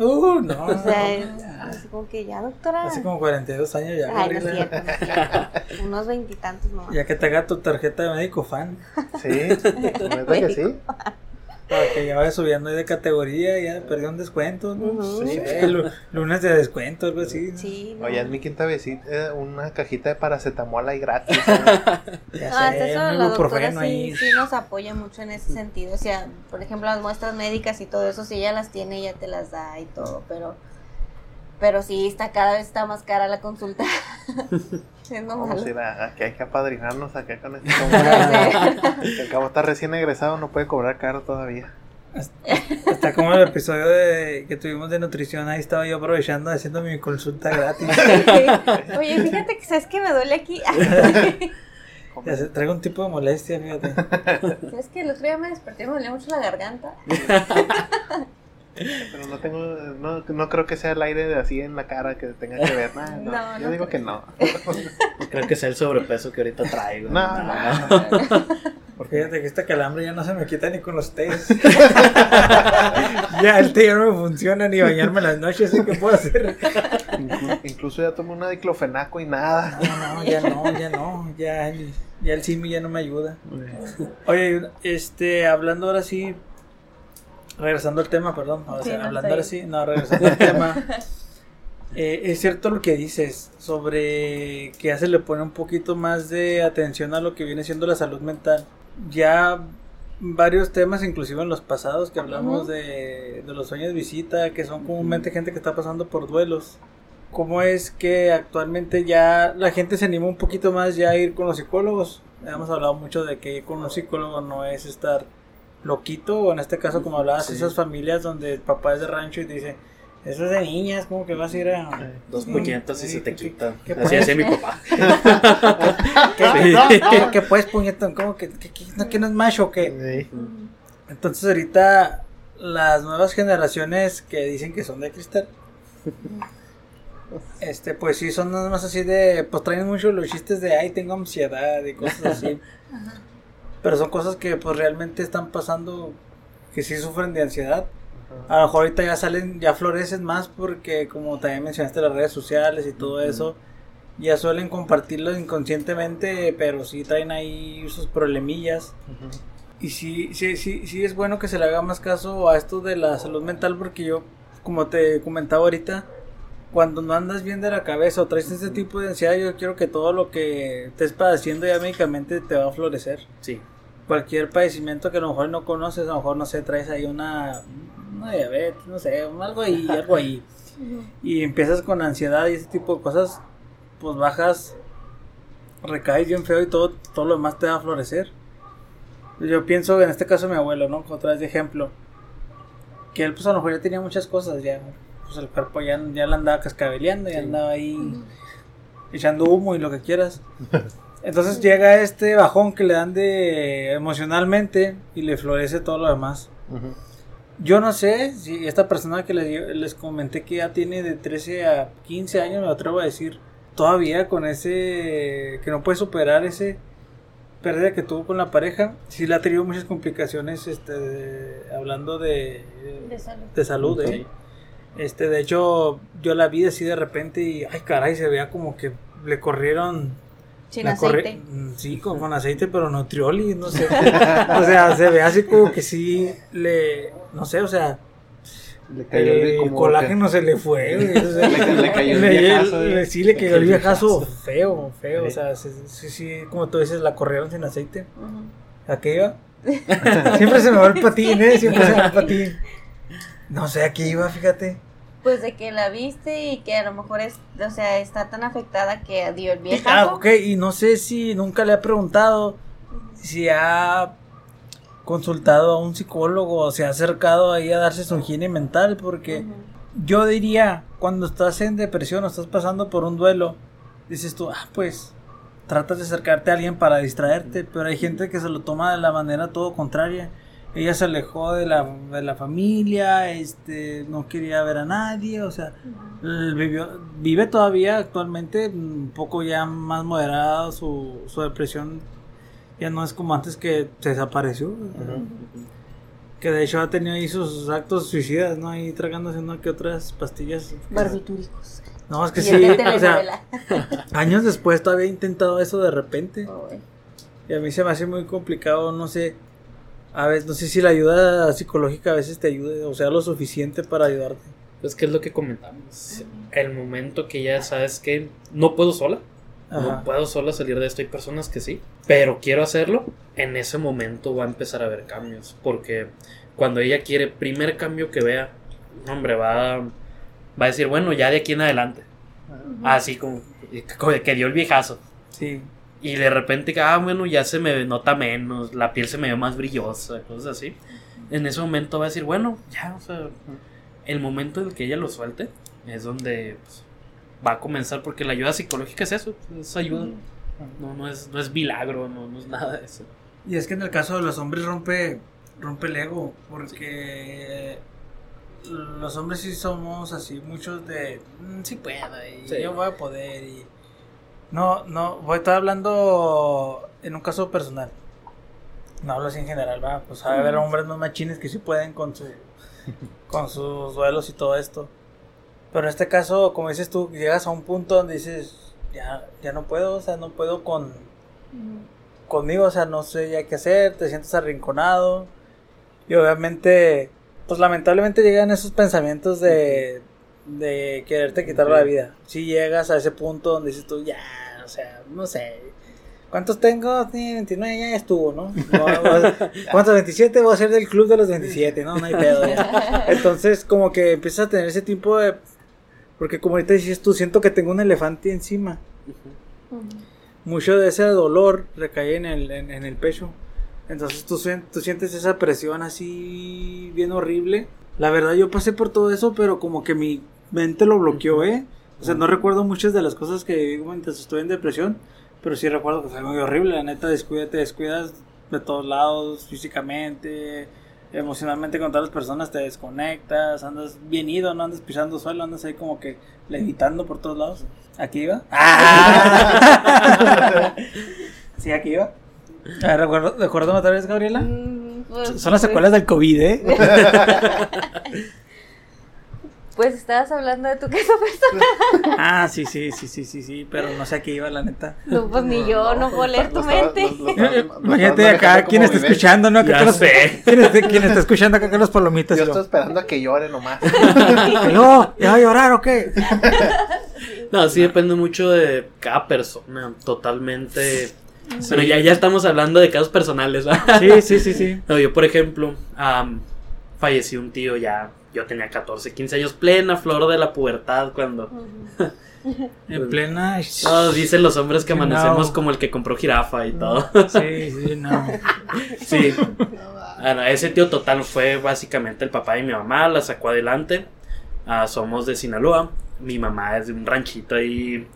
Uh, no. o sea, ya. así como que ya, doctora. Hace como 42 años ya. Ay, no cierto, no. Unos veintitantos nomás. Ya que te haga tu tarjeta de médico fan. Sí, neta que sí. Para que ya vaya subiendo ahí de categoría, ya perdió un descuento, ¿no? Ujú. Sí, lu- lunes de descuento, algo así. ¿no? Sí, no. Oye, en mi quinta visita, eh, una cajita de paracetamol ahí gratis. Ya No, hasta sé, eso un la doctora sí, ahí. sí nos apoya mucho en ese sentido. O sea, por ejemplo, las muestras médicas y todo eso, si ella las tiene, ella te las da y todo, pero pero sí, está cada vez está más cara la consulta. es Vamos normal. a ir a, a que hay que apadrinarnos acá con este Que al cabo está recién egresado, no puede cobrar caro todavía. Está como el episodio de, que tuvimos de nutrición, ahí estaba yo aprovechando haciendo mi consulta gratis. Oye, fíjate que sabes que me duele aquí. Ya traigo un tipo de molestia, fíjate. ¿Sabes que el otro día me desperté y me dolía mucho la garganta? Pero no tengo, no, no creo que sea el aire de así en la cara que tenga que ver. No, no, No, yo no digo que no. Creo que es el sobrepeso que ahorita traigo. No, no. Fíjate que este calambre ya no se me quita ni con los tés. ya el té ya no me funciona ni bañarme las noches, así que puedo hacer. Inclu- incluso ya tomé una diclofenaco y nada. No, no, ya no, ya no, ya, el- ya el simi ya no me ayuda. Oye, este, hablando ahora sí, regresando al tema, perdón, sí, no, hablando está ahora sí, no, regresando al tema. eh, es cierto lo que dices sobre que ya se le pone un poquito más de atención a lo que viene siendo la salud mental. Ya varios temas, inclusive en los pasados, que hablamos de, de los sueños de visita, que son comúnmente gente que está pasando por duelos. ¿Cómo es que actualmente ya la gente se anima un poquito más ya a ir con los psicólogos? Hemos hablado mucho de que ir con un psicólogo no es estar loquito, o en este caso, como hablabas, Sí. esas familias donde el papá es de rancho y te dice, eso es de niñas, como que vas a ir a... Dos puñetas y se te ¿Qué- quitan. Así hacía mi papá. ¿Qué, Sí. no, no, ¿qué puedes, puñetón? ¿Cómo que, que, que- no, que no es macho o qué? Sí. Entonces ahorita las nuevas generaciones que dicen que son de cristal, este, pues sí, son nada más así de, pues traen mucho los chistes de, ay, tengo ansiedad y cosas así. Pero son cosas que pues realmente están pasando, que sí sufren de ansiedad. A lo mejor ahorita ya salen, ya florecen más porque como también mencionaste las redes sociales y todo eso, ya suelen compartirlo inconscientemente, pero sí traen ahí sus problemillas. Y sí, sí, sí, sí es bueno que se le haga más caso a esto de la salud mental porque yo, como te comentaba ahorita, cuando no andas bien de la cabeza o traes ese tipo de ansiedad, yo quiero que todo lo que estés padeciendo ya médicamente te va a florecer. Sí. Cualquier padecimiento que a lo mejor no conoces, a lo mejor no sé, traes ahí una, una diabetes, no sé, algo ahí, algo ahí. Y empiezas con ansiedad y ese tipo de cosas, pues bajas, recaes bien feo y todo, todo lo demás te va a florecer. Yo pienso en este caso mi abuelo, ¿no? Otra vez de ejemplo. Que él pues a lo mejor ya tenía muchas cosas, ya. Pues el cuerpo ya, ya le andaba cascabeleando, ya andaba ahí echando humo y lo que quieras. Entonces llega este bajón que le dan de emocionalmente y le florece todo lo demás. Yo no sé si esta persona que les, les comenté que ya tiene de 13 a 15 años, me atrevo a decir, todavía con ese, que no puede superar ese pérdida que tuvo con la pareja, sí le ha tenido muchas complicaciones, este, de- hablando de, De salud. de salud, ¿eh? Este, de hecho, yo la vi así de repente y, ay, caray, se veía como que le corrieron Sin la aceite. Mm, Sí, con, con aceite, pero no trioli, no sé. o sea, se ve así como que sí le. No sé, o sea, Le cayó el el, como colágeno se le fue. o sea, Le- le cayó el viejazo, le- sí, le cayó el El viejazo feo, feo. O sea, sí, sí, sí, como tú dices, la corrieron sin aceite. Ujú. ¿A qué iba? Siempre se me va el patín, ¿eh? Siempre se me va el patín. No sé, ¿a qué iba? Fíjate. Pues de que la viste y que a lo mejor es, o sea, está tan afectada que dio el Ah, viejazo. ok, y no sé si nunca le he preguntado si ha consultado a un psicólogo o se ha acercado ahí a darse su higiene mental, porque yo diría, cuando estás en depresión o estás pasando por un duelo, dices tú, ah, pues tratas de acercarte a alguien para distraerte, pero hay gente que se lo toma de la manera todo contraria. Ella se alejó de la, de la familia, este, no quería ver a nadie, o sea, vivió- vive todavía actualmente un poco ya más moderado, su, su depresión ya no es como antes que se desapareció. Que de hecho ha tenido ahí sus actos suicidas, ¿no? Ahí tragándose una que otras pastillas. Barbitúricos. No, es que Y sí, o sea, años después todavía he intentado eso de repente. Ay. Y a mí se me hace muy complicado, no sé. A veces, no sé si la ayuda psicológica a veces te ayude, o sea, lo suficiente para ayudarte. Es que es lo que comentamos. El momento que ya sabes que no puedo sola. Ajá. No puedo sola salir de esto. Hay personas que sí. Pero quiero hacerlo. En ese momento va a empezar a haber cambios. Porque cuando ella quiere, primer cambio que vea, hombre, va, va a decir, bueno, ya de aquí en adelante. Así como como que dio el viejazo. Sí. Y de repente, ah, bueno, ya se me nota menos, la piel se me ve más brillosa, cosas así. En ese momento va a decir, bueno, ya, o sea, el momento en el que ella lo suelte es donde pues, va a comenzar, porque la ayuda psicológica es eso, es ayuda. No, no es, no es milagro, no, no es nada de eso. Y es que en el caso de los hombres rompe, rompe el ego, porque los hombres sí somos así, muchos de, "Mm, sí puedo, y Sí. yo voy a poder, y no, no, voy a estar hablando en un caso personal, no hablo así en general, va, pues a ver hombres más machines que sí pueden con su, con sus duelos y todo esto, pero en este caso, como dices tú, llegas a un punto donde dices, ya, ya no puedo, o sea, no puedo con Ujú. conmigo, o sea, no sé ya qué hacer, te sientes arrinconado. Y obviamente, pues lamentablemente llegan esos pensamientos de, de quererte quitar la vida. Si llegas a ese punto donde dices tú, ya, sea, no sé. ¿Cuántos tengo? Sí, 29, ya estuvo, ¿no? ¿Cuántos? 27, voy a ser del club de los 27, ¿no? No hay pedo. ya. Entonces, como que empiezas a tener ese tipo de... Porque como ahorita dices tú, siento que tengo un elefante encima mucho de ese dolor recae en el, en, en el pecho. Entonces tú sientes esa presión así bien horrible. La verdad yo pasé por todo eso, pero como que mi mente lo bloqueó, ¿eh? O sea, no recuerdo muchas de las cosas que viví mientras estuve en depresión, pero sí recuerdo que fue muy horrible. La neta, descuida, te descuidas de todos lados, físicamente, emocionalmente con todas las personas, te desconectas, andas bien ido, no andas pisando suelo, andas ahí como que levitando por todos lados. ¿Aquí iba? ¡Ah! sí, aquí iba. A ver, ¿recuerdo, ¿recuerdo otra vez, Gabriela? Mm, Pues, Son las pues, secuelas del COVID, ¿eh? Pues estabas hablando de tu queso personal. Ah, sí, sí, sí, sí, sí, sí, pero no sé a qué iba la neta. No, pues ni yo, no puedo leer tu mente. estaba Imagínate acá quién está escuchando, ¿no? Ya sé. ¿Quién, está, quién está escuchando acá con los palomitas? Yo estoy esperando a que llore nomás. No, ¿ya va a llorar o qué? No, sí depende mucho de cada persona, totalmente. Pero ya, ya estamos hablando de casos personales, ¿verdad? Sí, sí, sí, sí. No, yo, por ejemplo, falleció un tío ya. Yo tenía 14, 15 años, plena flor de la pubertad cuando. En plena. No, dicen los hombres que No. amanecemos como el que compró jirafa y todo. Sí, sí, no. Sí. Bueno, ese tío total fue básicamente el papá de mi mamá, la sacó adelante. Ah, somos de Sinaloa. Mi mamá es de un ranchito ahí.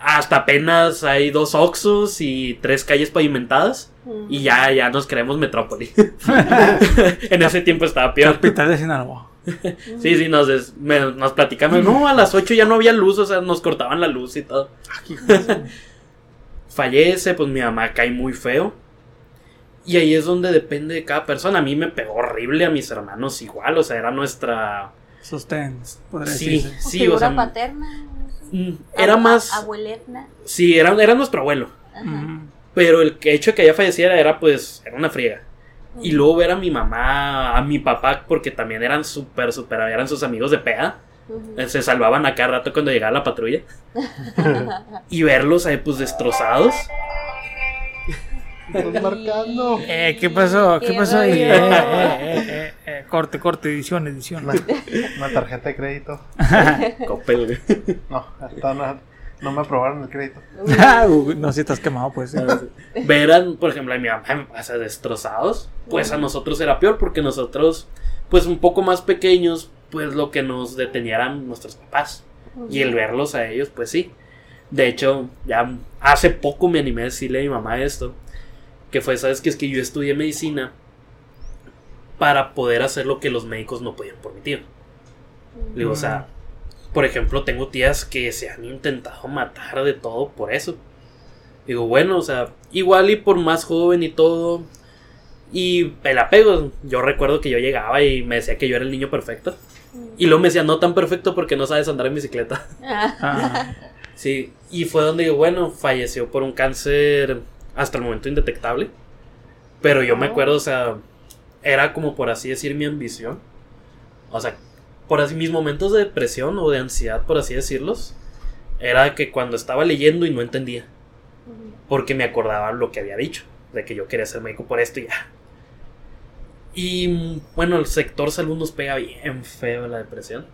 Hasta apenas hay dos Oxus y tres calles pavimentadas. Y ya, ya nos creemos metrópoli. en ese tiempo estaba peor. Capital de Sinaloa. Sí, sí, nos, des- me- nos platicamos. No, a las 8 ya no había luz, o sea, nos cortaban la luz y todo. Fallece, pues mi mamá cae muy feo. Y ahí es donde depende de cada persona. A mí me pegó horrible, a mis hermanos igual, o sea, era nuestra... Sostén, podría Sí, decirse. sí, figura o sea... paterna. mm, Era Abu- más... Abuelerna. Sí, era, era nuestro abuelo. Ajá. Pero el hecho de que ella falleciera era pues, era una friega. Y luego ver a mi mamá, a mi papá, porque también eran súper, súper, eran sus amigos de. Eh, Se salvaban a cada rato cuando llegaba la patrulla. y verlos ahí pues destrozados. Estás marcando. Eh, ¿qué pasó? ¿Qué Qué pasó ahí? Eh, eh, eh, eh, eh, corte, corte, edición, edición. Una, una tarjeta de crédito. Coppel, güey. No, hasta no, no me aprobaron el crédito. Ah, no, si estás quemado, pues. Verán, por ejemplo, a mi mamá, o sea, destrozados. Pues a nosotros era peor porque nosotros, pues un poco más pequeños, pues lo que nos detenían nuestros papás. Y el verlos a ellos, pues sí. De hecho, ya hace poco me animé a decirle a mi mamá esto. Que fue, ¿sabes qué? Es que yo estudié medicina para poder hacer lo que los médicos no podían por mi tío. Digo, o sea, por ejemplo, tengo tías que se han intentado matar de todo por eso. Digo, bueno, o sea, igual y por más joven y todo. Y el apego, yo recuerdo que yo llegaba y me decía que yo era el niño perfecto. Y luego me decía, no tan perfecto porque no sabes andar en bicicleta. Ah. Sí, y fue donde digo, bueno, falleció por un cáncer hasta el momento indetectable. Pero yo me Oh. acuerdo, o sea, era como por así decir mi ambición. O sea, por así mis momentos de depresión o de ansiedad, por así decirlos, era que cuando estaba leyendo y no entendía, porque me acordaba lo que había dicho, de que yo quería ser médico por esto y ya. Y bueno, el sector salud nos pega bien feo la depresión.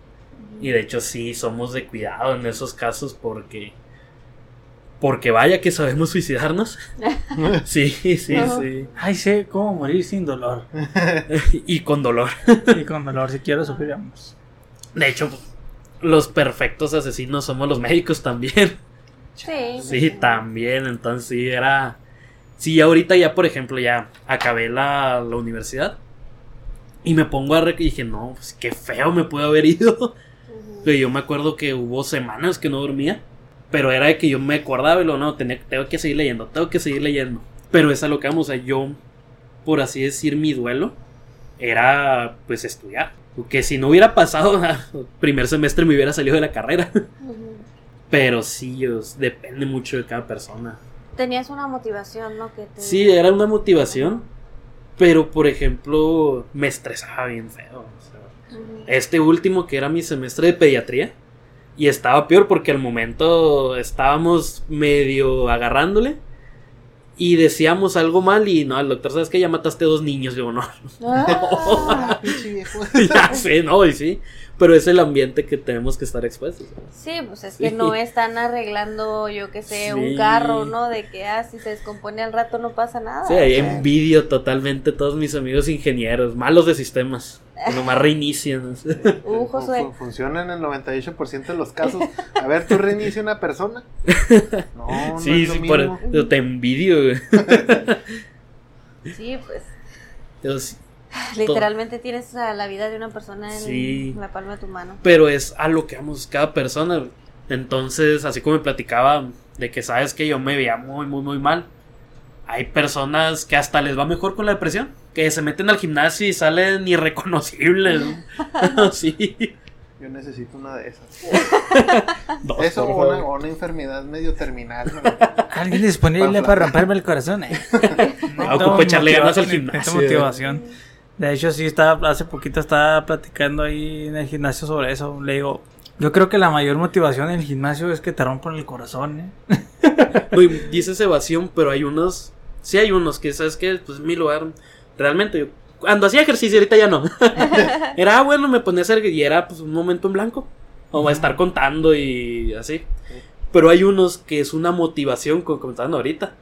Y de hecho sí somos de cuidado en esos casos porque porque vaya que sabemos suicidarnos. Sí, sí, sí. Ay, sé cómo morir sin dolor. Y con dolor. Y con dolor, si quiero sufriremos. De hecho, los perfectos asesinos somos los médicos también. Sí. Sí, también. Entonces sí, era... Sí, ahorita ya, por ejemplo, ya acabé la, la universidad. Y me pongo a... Re y dije, no, pues qué feo me puede haber ido. Pero yo me acuerdo que hubo semanas que no dormía. Pero era de que yo me acordaba y lo no, tenía, tengo que seguir leyendo, tengo que seguir leyendo. Pero es a lo que vamos, o sea, yo, por así decir, mi duelo era pues estudiar. Que si no hubiera pasado primer semestre me hubiera salido de la carrera. Pero sí, os- depende mucho de cada persona. Tenías una motivación, ¿no? Que te... Sí, era una motivación. Pero, por ejemplo, me estresaba bien feo. o sea, Ujú. este último que era mi semestre de pediatría. Y estaba peor porque al momento estábamos medio agarrándole. Y decíamos algo mal y no, el doctor, ¿sabes que Ya mataste dos niños. Digo, no, Ah. Viejo. ya sé, no, y sí. Pero es el ambiente que tenemos que estar expuestos. Sí, pues es que Sí. no están arreglando, yo que sé, Sí. un carro, ¿no? De que, ah, si se descompone al rato no pasa nada. Sí, ahí envidio totalmente a todos mis amigos ingenieros, malos de sistemas, que nomás reinician. Uh, Josué. fu- Funciona en el 98% de los casos. A ver, tú reinicia una persona. No, no sí, es lo sí, por, mismo. yo te envidio, güey. Sí, pues Yo sí- literalmente tienes a la vida de una persona en Sí. la palma de tu mano. Pero es a lo que vamos cada persona. Entonces, así como me platicaba de que sabes que yo me veía muy, muy, muy mal. hay personas que hasta les va mejor con la depresión, que se meten al gimnasio y salen irreconocibles. ¿no? sí. Yo necesito una de esas. Dos, Eso o una, enfermedad medio terminal. ¿no? ¿Alguien disponible Pa' para romperme el corazón? Eh. Ah, ocupo echarle ganas al gimnasio. motivación. De hecho, sí, estaba, hace poquito estaba platicando ahí en el gimnasio sobre eso. Le digo, yo creo que la mayor motivación en el gimnasio es que te rompan el corazón, ¿eh? Dices evasión, pero hay unos. Sí, hay unos que, ¿sabes qué? Pues mi lugar. Realmente, yo. Cuando hacía ejercicio, ahorita ya no. era ah, bueno, me ponía a hacer. Y era pues un momento en blanco. O a estar contando y así. Pero hay unos que es una motivación, como comentando ahorita.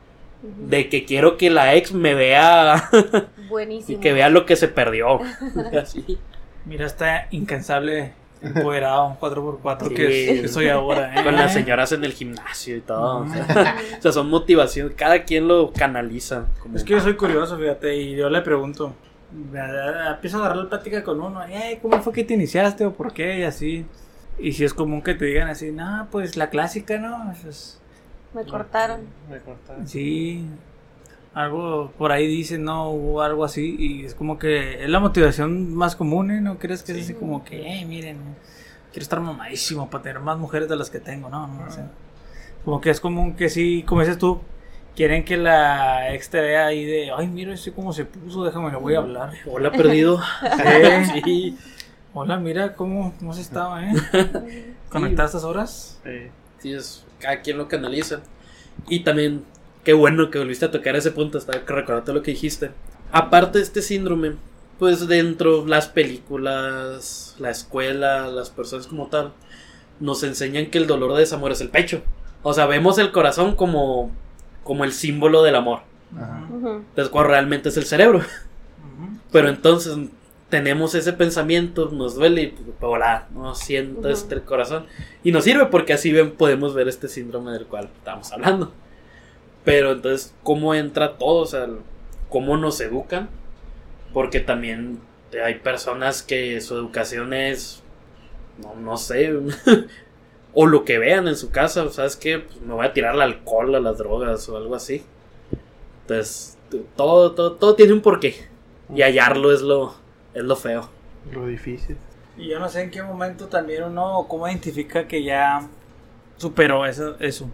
De que quiero que la ex me vea. y Buenísimo. que vea lo que se perdió. Así. Mira, está incansable, empoderado, 4x4 Sí. que, que soy ahora, ¿eh? Con las señoras en el gimnasio y todo. o, sea, o sea, son motivaciones. Cada quien lo canaliza. como- Es que yo soy curioso, fíjate, y yo le pregunto. Empiezo a agarrar la plática con uno. "Eh, ¿Cómo fue que te iniciaste o por qué? Y así. Y si es común que te digan así, no, pues la clásica, ¿no? Pues, Me cortaron. Me cortaron. sí. Algo por ahí dicen, no, hubo algo así. Y es como que es la motivación más común, ¿eh? ¿No crees que es así como que, eh, miren, quiero estar mamadísimo para tener más mujeres de las que tengo? No, no, o sea, Como que es común que sí, como dices tú, quieren que la ex te vea ahí de, ay, mira, ese cómo se puso, déjame, le voy a hablar. Hola, perdido. Sí. sí. Hola, mira cómo, cómo se estaba, ¿eh? ¿Conectar estas horas? Sí. Sí, es, cada quien lo canaliza. Y también, qué bueno que volviste a tocar ese punto, hasta que recordarte lo que dijiste. Aparte de este síndrome, pues dentro las películas, la escuela, las personas como tal, nos enseñan que el dolor de desamor es el pecho. O sea, vemos el corazón como, como el símbolo del amor. Ajá. Entonces, cuando realmente es el cerebro. Pero entonces tenemos ese pensamiento, nos duele y pues, hola, no siento Ujú. este el corazón. Y nos sirve porque así ven, podemos ver este síndrome del cual estamos hablando. Pero entonces, ¿cómo entra todo? O sea, ¿cómo nos educan? Porque también hay personas que su educación es, no, no sé, o lo que vean en su casa, ¿sabes qué? Pues me voy a tirar al alcohol, a las drogas o algo así. Entonces, todo, todo, todo tiene un porqué. Y hallarlo es lo, es lo feo. Lo difícil. Y yo no sé en qué momento también uno, cómo identifica que ya superó eso. eso.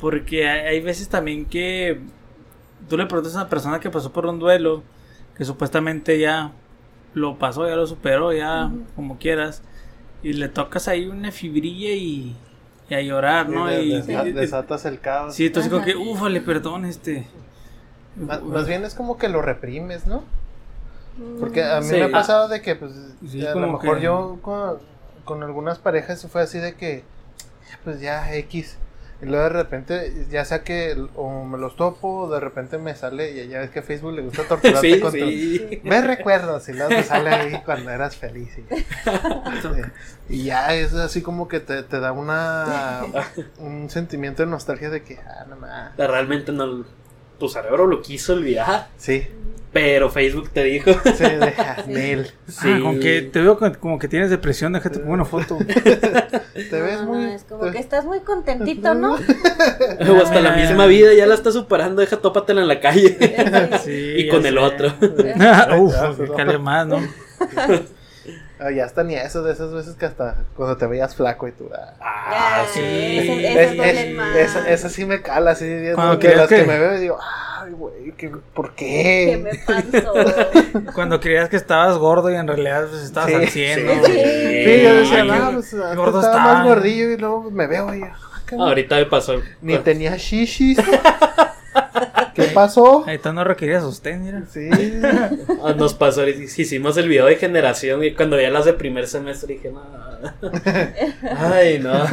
Porque hay, veces también que tú le preguntas a una persona que pasó por un duelo, que supuestamente ya lo pasó, ya lo superó, ya Ujú. como quieras, y le tocas ahí una fibrilla y, y a llorar, ¿no? Y Y, y- desatas el caos. sí, entonces como que, ufale, perdón, este. Más, más bien es como que lo reprimes, ¿no? Porque a mí Sí. me ha pasado de que, pues, Sí, a lo mejor que- yo con, con algunas parejas fue así de que, pues ya X. Y luego de repente, ya sea que o me los topo, o de repente me sale, y ya ves que a Facebook le gusta torturarte Sí, con tu- sí. Ve recuerdos y luego te sale ahí cuando eras feliz. Y, y ya es así como que te, te da una un sentimiento de nostalgia de que, ah, no. Realmente no. Tu cerebro lo quiso olvidar. Sí, Pero Facebook te dijo. sí, deja, Nel. Sí. Ah, con que te veo como que tienes depresión, déjate pongo una foto. Te ves No, no, muy. es como que estás muy contentito, ¿no? O hasta la misma vida ya la está superando, deja tópatela en la calle. Sí, y con el sé. otro. Uf, que cale más, ¿no? Ah, ya está ni eso de esas veces que hasta cuando te veías flaco y tú. ah. Ah, sí. esas- Es- esas es- esa, esa sí me cala, así Cuando las que... que- me veo y digo, ay, güey, ¿qué- ¿por ¿Qué me qué? pasó? Cuando creías que estabas gordo y en realidad pues, estabas Sí, al 100, ¿no? sí. Sí, yo decía, Ay, no, qué pues antes gordo estaba está. más gordillo y luego me veo y ah, Ahorita me pasó. ni tenía shishis. ¿Qué pasó? Ahí tú no requerías sostén, mira. Sí, Ah, Nos pasó, hicimos el video de generación y cuando veía las de primer semestre dije, no. Ay, no.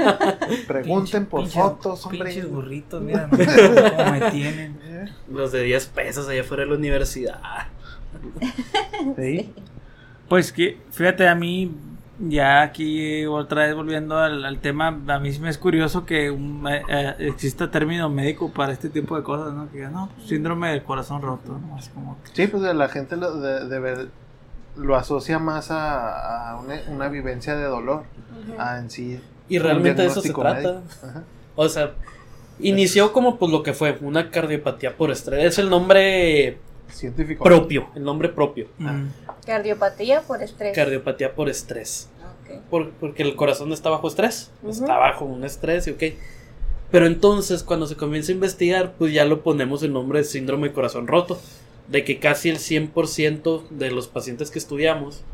pregunten por fotos, hombre. Pinches burritos, mira, no, cómo me tienen. Los de 10 pesos allá fuera de la universidad. Sí. Pues que, fíjate, a mí, ya aquí otra vez volviendo al, al tema, a mí sí me es curioso que un, eh, exista término médico para este tipo de cosas, ¿no? Que no, pues, síndrome del corazón roto, ¿no? Es como que- Sí, pues la gente lo, de, de ver, lo asocia más a, a una, una vivencia de dolor, a en sí. Y realmente de eso se trata. O sea, Inició como pues lo que fue, una cardiopatía por estrés. Es el nombre Científico. propio, el nombre propio. Mm. Cardiopatía por estrés. Cardiopatía por estrés. Ok. Por- porque el corazón está bajo estrés. Ujú. Está bajo un estrés y ok. Pero entonces cuando se comienza a investigar, pues ya lo ponemos el nombre de síndrome de corazón roto. De que casi el 100% de los pacientes que estudiamos,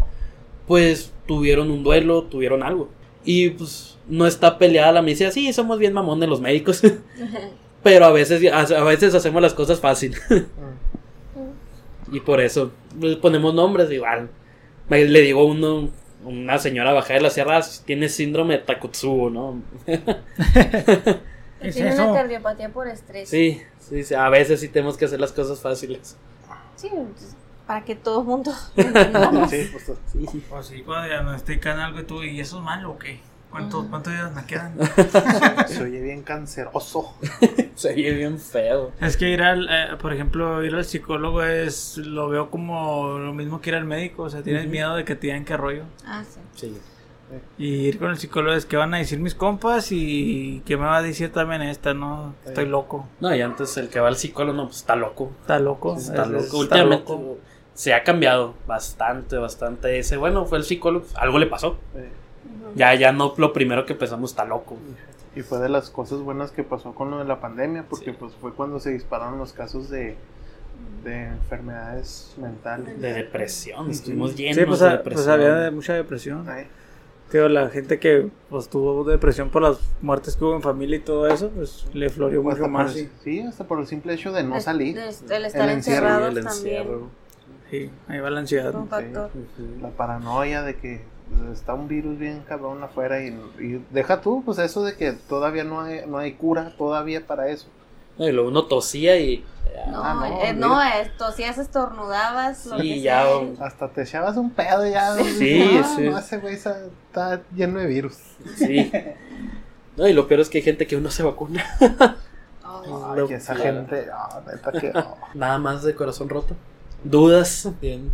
pues tuvieron un duelo, tuvieron algo. Y pues no está peleada la medicina. Sí, somos bien mamón de los médicos. Pero a veces, a veces hacemos las cosas fácil. Y por eso le ponemos nombres igual. Le digo a uno, una señora bajada de las sierras tiene síndrome de Takotsubo, ¿no? ¿Qué es Tiene eso? una cardiopatía por estrés. Sí, sí, sí, a veces sí tenemos que hacer las cosas fáciles. Sí, para que todo el mundo. Sí, pues, Sí. Pues sí, cuando diagnostican algo y tú, ¿y eso es malo o qué? ¿Cuántos. ¿Cuántos días me quedan? se oye bien canceroso. Se oye bien feo. Es que ir al, eh, por ejemplo, ir al psicólogo es, lo veo como lo mismo que ir al médico, o sea, tienes miedo de que te digan qué rollo. Ah, sí. Sí. Y ir con el psicólogo es que van a decir mis compas y qué me va a decir también esta, ¿no? Estoy loco. No, y antes el que va al psicólogo, no, pues está loco. Está loco. Está es- loco. está Últimamente loco. se ha cambiado bastante, bastante. Ese, bueno, fue el psicólogo, algo le pasó. Eh, Ya, ya no, lo primero que pensamos está loco. Y fue de las cosas buenas que pasó con lo de la pandemia, porque Sí. pues fue cuando se dispararon los casos de, de enfermedades mentales. De depresión, Sí. estuvimos llenos Sí, pues, de a- depresión. pues había de- mucha depresión. Ay, Tío, la gente que pues tuvo depresión por las muertes que hubo en familia y todo eso, pues le floreó hasta mucho más. el- Sí, sí, hasta por el simple hecho de no salir. es- El estar El encierro, también. Sí, ahí va la ansiedad. Un factor. Ujú. La paranoia de que está un virus bien cabrón afuera y, y deja tú, pues eso de que todavía no hay, no hay cura todavía para eso. No, y luego uno tosía y. No, Ah, no, eh, no, eh, tosías, estornudabas, lo Sí, que ya, sea. Hasta te echabas un pedo ya. Sí, ah, sí. No, ese güey está, está lleno de virus. Sí. No, y lo peor es que hay gente que uno se vacuna. Ay, Ay, que esa gente, ah, neta que, ah, Nada más de corazón roto. ¿Dudas? Bien.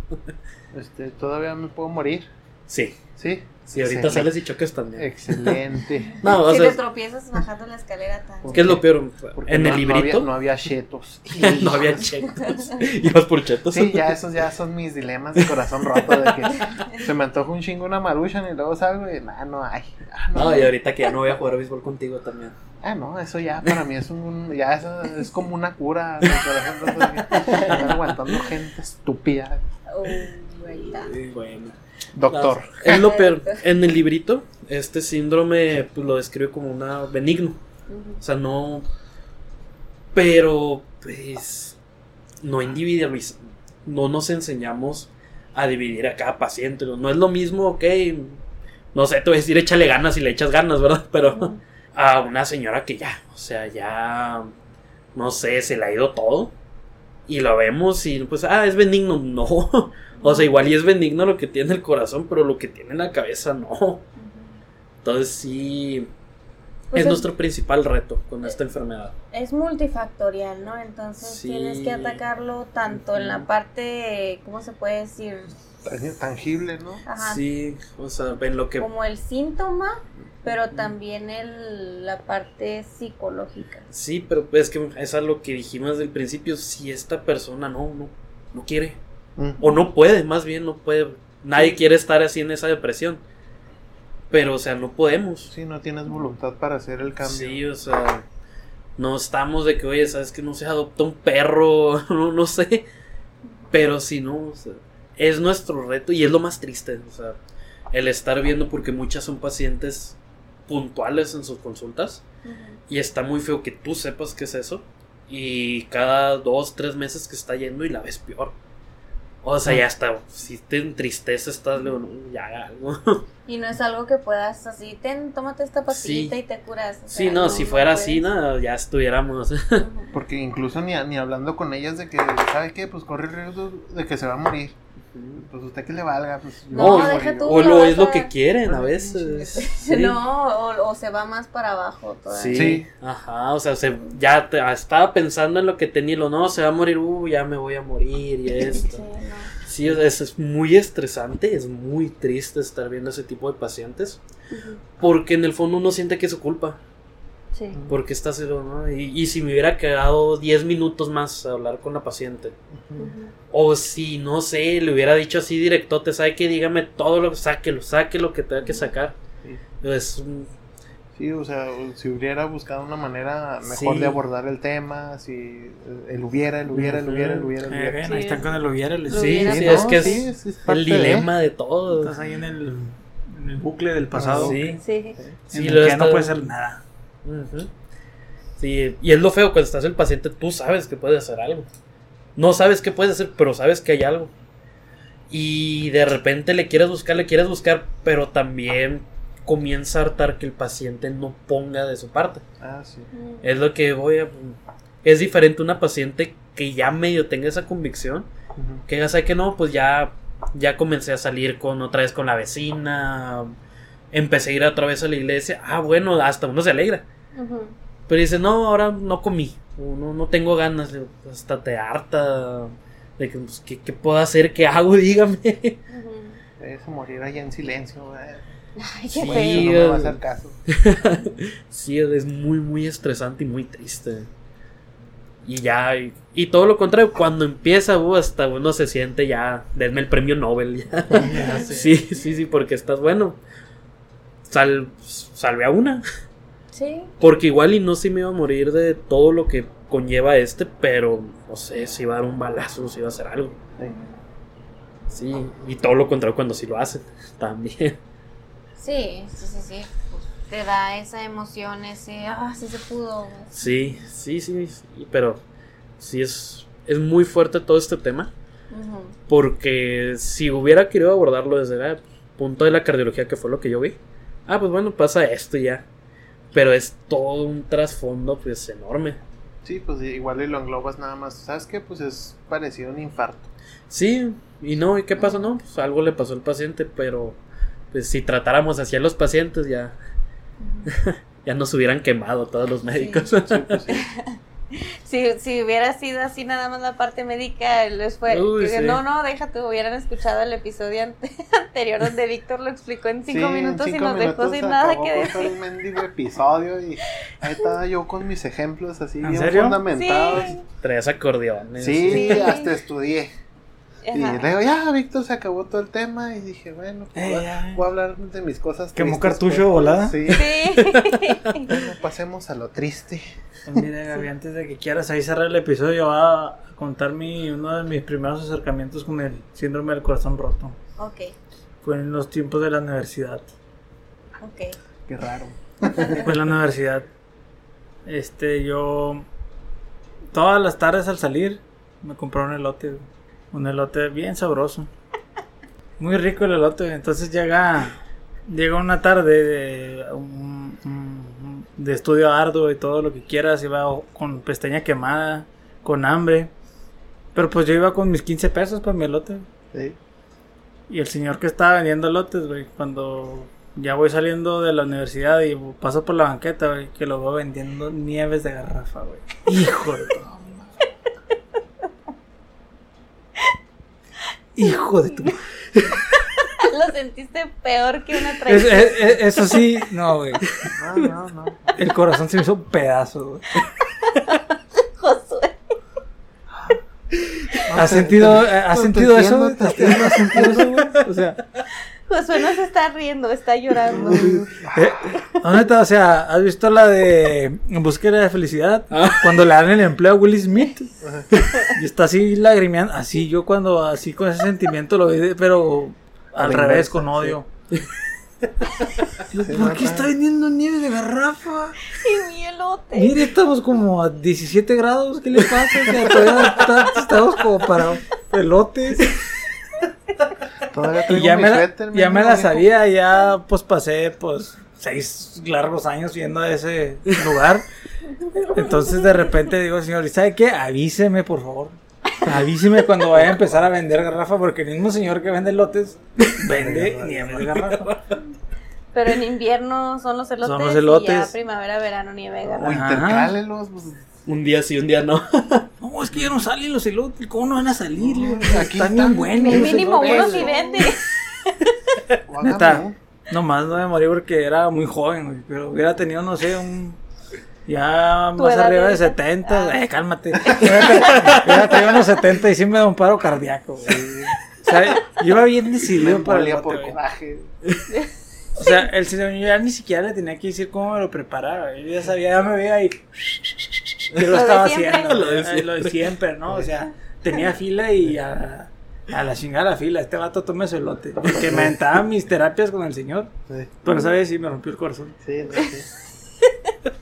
este, todavía me puedo morir. Sí. Sí. Si ahorita Excelente. sales y choques también. Excelente. No, o si sea, te tropiezas bajando la escalera tan... ¿qué es lo peor? Porque En no, el no librito había, no había chetos. no había chetos. Ibas por chetos. Sí, ya esos ya son mis dilemas de corazón roto. De que se me antoja un chingo una maruchan y luego salgo y nah, no hay. Ah, no, No, y ahorita que ya no voy a jugar béisbol contigo también. Ah, no, eso ya para mí es un. Ya eso es como una cura. de corazón roto, de que Estar aguantando gente estúpida. Sí, bueno. Doctor. Es lo peor. En el librito, este síndrome pues, lo describe como una benigno. O sea, no. Pero, pues. No individualiz No nos enseñamos a dividir a cada paciente. No es lo mismo, ok. No sé, te voy a decir, échale ganas y le echas ganas, ¿verdad? Pero a una señora que ya, o sea, ya. No sé, se le ha ido todo. Y lo vemos y pues, ah, es benigno. No. O sea, igual y es benigno lo que tiene el corazón, pero lo que tiene en la cabeza no. Entonces sí. Pues es es- nuestro principal reto con esta enfermedad. Es multifactorial, ¿no? Entonces Sí. tienes que atacarlo tanto en la parte, ¿cómo se puede decir? Tan- Tangible, ¿no? Ajá, Sí, o sea, ven lo que... como el síntoma, pero también el, la parte psicológica. Sí, pero es que es a lo que dijimos desde el principio. Si esta persona no, no, no quiere. Mm. O no puede, más bien no puede. Nadie quiere estar así en esa depresión. Pero, o sea, no podemos. Sí, no tienes voluntad para hacer el cambio. Sí, o sea, no estamos de que, oye, sabes que no se adopta un perro, no, no sé. Pero si no, o sea, es nuestro reto y es lo más triste, o sea, el estar viendo porque muchas son pacientes puntuales en sus consultas y está muy feo que tú sepas que es eso y cada dos, tres meses que está yendo y la ves peor. O sea, ya está, si te entristece, estás, luego, no, ya haga algo. Y no es algo que puedas así, ten, tómate esta pastillita Sí. y te curas. o Sí, no, si fuera así, nada, ya estuviéramos. Porque incluso ni, ni hablando con ellas de que, ¿sabe qué? Pues corre el riesgo de que se va a morir. Pues usted que le valga. Pues, No, deja tú. O lo es lo que quieren a veces. sí. Sí. No, o, o se va más para abajo todavía. Sí. Sí. Ajá, o sea, se, ya te- estaba pensando en lo que tenía y lo no, se va a morir, uh, ya me voy a morir y Sí, esto. no. Sí, o sea, es, es muy estresante, es muy triste estar viendo ese tipo de pacientes, porque en el fondo uno siente que es su culpa. Sí. ¿Por qué estás cero, no? Y, y si me hubiera quedado 10 minutos más a hablar con la paciente. Ujú. O si, no sé, le hubiera dicho así directote, ¿sabe que Dígame todo lo que sáquelo, saque lo que tenga que sacar. Sí. Es un- Sí, o sea, si hubiera buscado una manera mejor Sí. de abordar el tema, si el hubiera, el hubiera, el hubiera, el hubiera, el Eh, hubiera. ven, Sí. ahí están con el hubiera. Lo Sí, hubiera sí, sido. es que es, es- el de- dilema de todo. Estás ahí en el, en el bucle del pasado. Sí. Sí. Sí, en el lo que ya no puede ser nada. Sí, y es lo feo cuando estás el paciente, tú sabes que puedes hacer algo. No sabes qué puedes hacer, pero sabes que hay algo. Y de repente le quieres buscar, le quieres buscar, pero también comienza a hartar que el paciente no ponga de su parte. Ah, sí. Es lo que voy a... Es diferente una paciente que ya medio tenga esa convicción, que ya sabe que no, pues ya, ya comencé a salir con otra vez con la vecina, empecé a ir otra vez a la iglesia, ah bueno, hasta uno se alegra. Pero dice, no, ahora no comí, o no, no tengo ganas, Le digo, "Pues, hasta te harta, de que, pues, ¿qué, qué puedo hacer? ¿Qué hago? Dígame. Debes morir allá en silencio, güey. Ay, Sí. qué feo. no me va a hacer caso. sí, es muy, muy estresante y muy triste. Y ya, y, y todo lo contrario, cuando empieza, uh, hasta uno se siente ya, denme el premio Nobel. ya. Sí, sí, sí, porque estás bueno. Sal, salve a una. Sí. Porque igual y no si me iba a morir de todo lo que conlleva este, pero no sé si iba a dar un balazo, si iba a hacer algo. Sí. Sí, y todo lo contrario cuando sí lo hacen, también. Sí, sí, sí, sí. Te da esa emoción, ese, ah, sí se pudo. Sí, sí, sí, sí, pero sí es, es muy fuerte todo este tema, porque si hubiera querido abordarlo desde el punto de la cardiología, que fue lo que yo vi, ah, pues bueno, pasa esto y ya. Pero es todo un trasfondo, pues enorme. Sí, pues igual y lo englobas nada más. ¿Sabes qué? Pues es parecido a un infarto. Sí, y no, ¿y qué pasó? No, pues algo le pasó al paciente, pero pues si tratáramos así a los pacientes ya, ya nos hubieran quemado todos los médicos. Sí, pues sí. Si, si hubiera sido así nada más la parte médica, les fue. Uy, que sí. No, no, déjate, hubieran escuchado el episodio ante- anterior donde Víctor lo explicó en cinco Sí, en minutos y nos dejó sin nada que decir. el mendigo episodio y ahí estaba yo con mis ejemplos así ¿En bien serio? fundamentados. Sí. Traes acordeones. Sí, Sí. hasta estudié. Y Ajá. luego ya, Víctor, se acabó todo el tema y dije, bueno, pues, Eh, voy, a, ya. voy a hablar de mis cosas Quemó cartucho pues, volada. Sí. Sí. Bueno, pasemos a lo triste. Pues mira, Gaby, antes de que quieras ahí cerrar el episodio, voy a contar mi, uno de mis primeros acercamientos con el síndrome del corazón roto. ok, Fue en los tiempos de la universidad. ok. Qué raro. Fue en la universidad. Este, yo. Todas las tardes al salir, me compré un elote. Un elote bien sabroso. Muy rico el elote. Entonces llega. Llega una tarde de, un- un- de estudio arduo y todo lo que quieras. Iba con pestaña quemada, con hambre. Pero pues yo iba con mis 15 pesos para mi elote. Sí. Y el señor que estaba vendiendo lotes, güey, cuando ya voy saliendo de la universidad y paso por la banqueta, güey, que lo veo vendiendo nieves de garrafa, güey. Hijo de tu madre. Hijo de tu madre. Lo sentiste peor que una traición. es- es- eso sí, no, güey. No, no, no. El corazón se me hizo pedazos, güey. Josué. ¿Has sentido, has no te sentido eso? ¿Has sentido eso, güey? O sea, Josué no se está riendo, está llorando. eh. O sea, ¿has visto la de En búsqueda de felicidad? Ah. Cuando le dan el empleo a Will Smith. Y está así lagrimeando. Así yo cuando así con ese sentimiento lo vi, pero al la revés, inversa, con odio. Sí, ¿Por qué está vendiendo nieve de garrafa? Y mi elote. Mire, estamos como a 17 grados. ¿Qué le pasa? O sea, todavía está- estamos como para pelotes. Todavía Y ya mi me, la, suéter, ya me la sabía, ya pues pasé pues seis largos años yendo a ese lugar. Entonces de repente digo, señor, ¿y sabe qué? Avíseme, por favor. Avíseme cuando vaya a empezar a vender garrafa, porque el mismo señor que vende lotes vende nieve de garrafa. Pero en invierno son los elotes. Son los Y ya elotes. primavera, verano, nieve, O garrafa. Ajá. intercálelos, pues, Un día sí, un día no. Es que ya no salen los elotes. ¿Cómo no van a salir? No, aquí están bien buenos. Los mínimo uno sí vende. Neta, nomás no me morí porque era muy joven, güey, pero hubiera tenido, no sé, un Ya ¿Tu más arriba de ahorita? 70, Ah. eh, cálmate. Ya traigo unos 70 y sí me da un paro cardíaco, güey. O sea, yo iba bien decidido para el por coraje. O sea, el señor ya ni siquiera le tenía que decir cómo me lo preparaba. Yo ya sabía, ya me veía ahí. Que lo estaba siempre. haciendo. Lo de Lo de, lo de siempre, ¿no? O sea, tenía fila y a, a la chingada la fila. Este vato tome su elote. Que me aventaba mis terapias con el señor. Sí, Pero esa vez sí me rompió el corazón. sí, no, sí.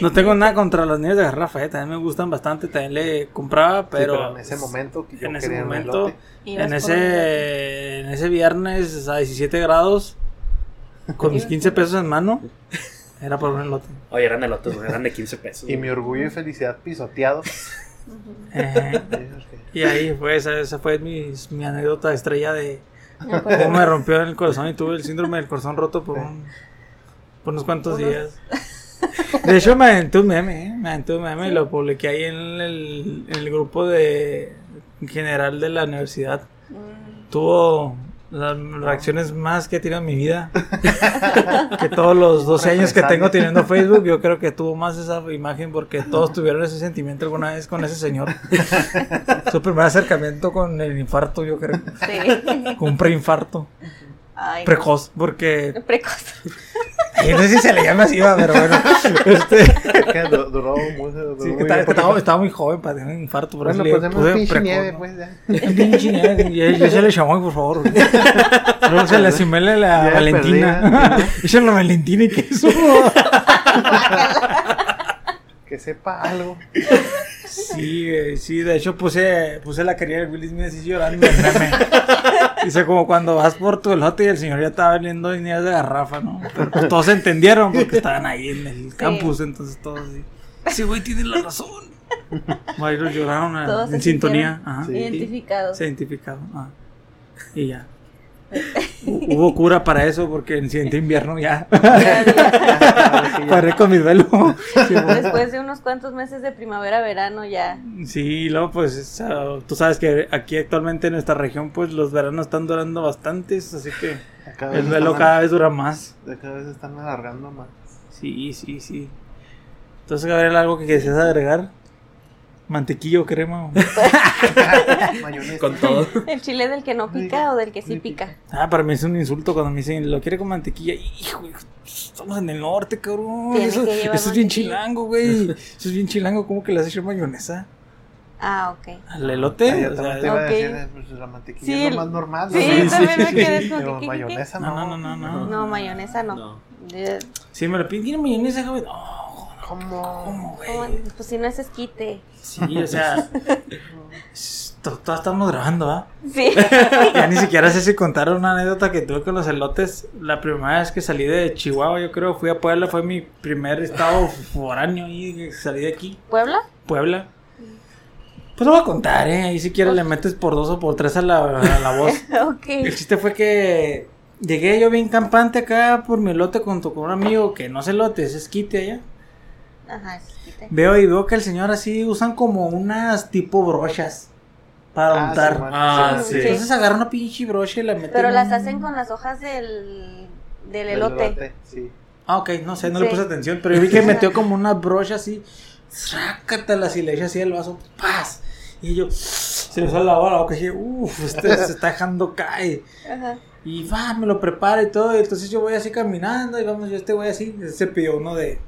No tengo nada contra los niños de garrafa, eh, también me gustan bastante. También le compraba, Sí, pero. en ese momento que yo en ese momento, en ese, en ese viernes a 17 grados, con mis 15 pesos en mano, era por un elote. Oye, eran elotes, eran de 15 pesos. Y mi orgullo y felicidad pisoteado. Eh, Sí, ok. y ahí fue, esa, esa fue mi, mi anécdota estrella de cómo me rompió el corazón y tuve el síndrome del corazón roto por, un- por unos cuantos días. De hecho, me aventé un meme, ¿eh? me aventé un meme y lo publiqué ahí en el, en el grupo de en general de la universidad. Mm, Tuvo las reacciones más que he tenido en mi vida. que todos los 12 años que tengo teniendo Facebook, yo creo que tuvo más esa imagen porque todos tuvieron ese sentimiento alguna vez con ese señor. Su primer acercamiento con el infarto, yo creo. Sí. Con un preinfarto. Ay, no. Precoz, porque. Precoz. No sé si se le llama así, va, pero bueno. Este, Es duró mucho. sí, que estaba, estaba- estaba muy joven para tener un infarto. Por Bueno, pues le dame puse pinche nieve, pues ya. Pinche nieve, y- y échale chamoy, por favor. Luego se le asimele la Valentina. perdida. Échale la Valentina y queso. Que sepa algo. Sí, güey, sí, de hecho puse, puse la querida de Will Smith así llorando meme. Dice como cuando vas por tu elote y el señor ya estaba vendiendo líneas de garrafa, ¿no? Pero pues, todos entendieron porque estaban ahí en el campus, entonces todos así. Sí, güey, tiene la razón. Varios lloraron a- Todos en se sintonía. Ajá. Sí. Identificados. Se identificaron. ajá. Y ya. Hu- Hubo cura para eso porque en el siguiente invierno ya mi velo. Sí, bueno. Después de unos cuantos meses de primavera, verano, ya. Sí, luego pues es, tú sabes que aquí actualmente en nuestra región pues los veranos están durando bastantes, así que el velo cada vez dura más. Cada vez están alargando más. Sí, sí, sí. Entonces, Gabriel, algo que quisieras agregar. Mantequilla o crema. o- Mayonesa. Con todo. ¿El chile del que no pica o del que sí pica? Ah, para mí es un insulto cuando me dicen, lo quiere con mantequilla. Hijo, estamos en el norte, cabrón. Tiene Eso, eso es bien chilango, güey. Eso es bien chilango. ¿Cómo que le has hecho mayonesa? Ah, ok. ¿Al elote? Ah, yo O también sea, te iba a ok. decir, eh, pues la mantequilla Sí, es lo más normal. Sí, ¿no? sí, también me sí. quedé con Pero que, ¿qué, qué, mayonesa No, no. no, no, no, no. Mayonesa no. No. Sí, me lo piden. ¿Tiene mayonesa, joven? No, ¿Cómo? ¿cómo, güey? Pues si no es esquite. Sí, o sea. to- Todos estamos grabando, ¿ah? Sí. Ya ni siquiera sé si contar una anécdota que tuve con los elotes. La primera vez que salí de Chihuahua, yo creo, fui a Puebla, fue mi primer estado foráneo y salí de aquí, ¿Puebla? Puebla. Pues lo voy a contar, ¿eh? Ahí si quieres le metes por dos o por tres a la, a la voz. Ok. El chiste fue que llegué yo bien campante acá por mi elote junto con un amigo que no es elote, es esquite allá. Ajá. Veo y veo que el señor así usan como unas tipo brochas para Ah, untar. sí, Ah, sí. sí. Entonces agarra una pinche brocha y la meten. Pero las en- hacen con las hojas del, del El elote. Sí. Ah, ok, no sé, no le puse atención, pero yo vi que metió como una brocha así, sácatelas y le echa así el vaso, ¡paz! Y yo, se le sale la boca, la boca y dije, uff, este se está dejando caer. Ajá. Y va, me lo prepara y todo, y entonces yo voy así caminando y vamos, yo este voy así, se pidió uno de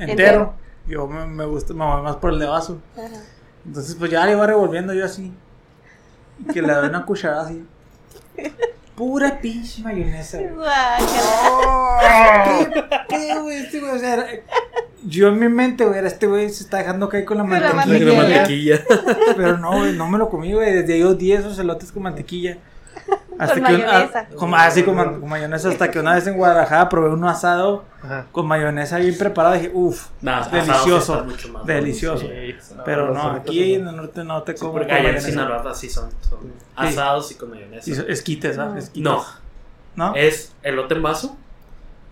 entero. Entero. Yo me, me gusta, me voy más por el de vaso. Ajá. Entonces pues ya le iba revolviendo yo así. Y que le doy una cucharada así. Pura pinche mayonesa. güey. Guácala. ¿Qué pedo, güey? Este güey, o sea, era- yo en mi mente, güey, era este güey se está dejando caer con la Con la mantequilla. La Mantequilla. mantequilla. Pero no, güey, no me lo comí, güey. Desde ahí odié esos elotes con mantequilla. Con un- mayonesa. ah, con- así con, ma- con mayonesa. Hasta que una vez en Guadalajara probé uno asado Ajá. con mayonesa bien preparado. Y dije, uff, sí delicioso. más delicioso. sí. Pero no, aquí son- en el norte no te Sí, como. porque con allá en mayonesa. Sinaloa así son, son asados y con mayonesa. Y esquites, ¿ah? Esquites. No, ¿No? es elote en vaso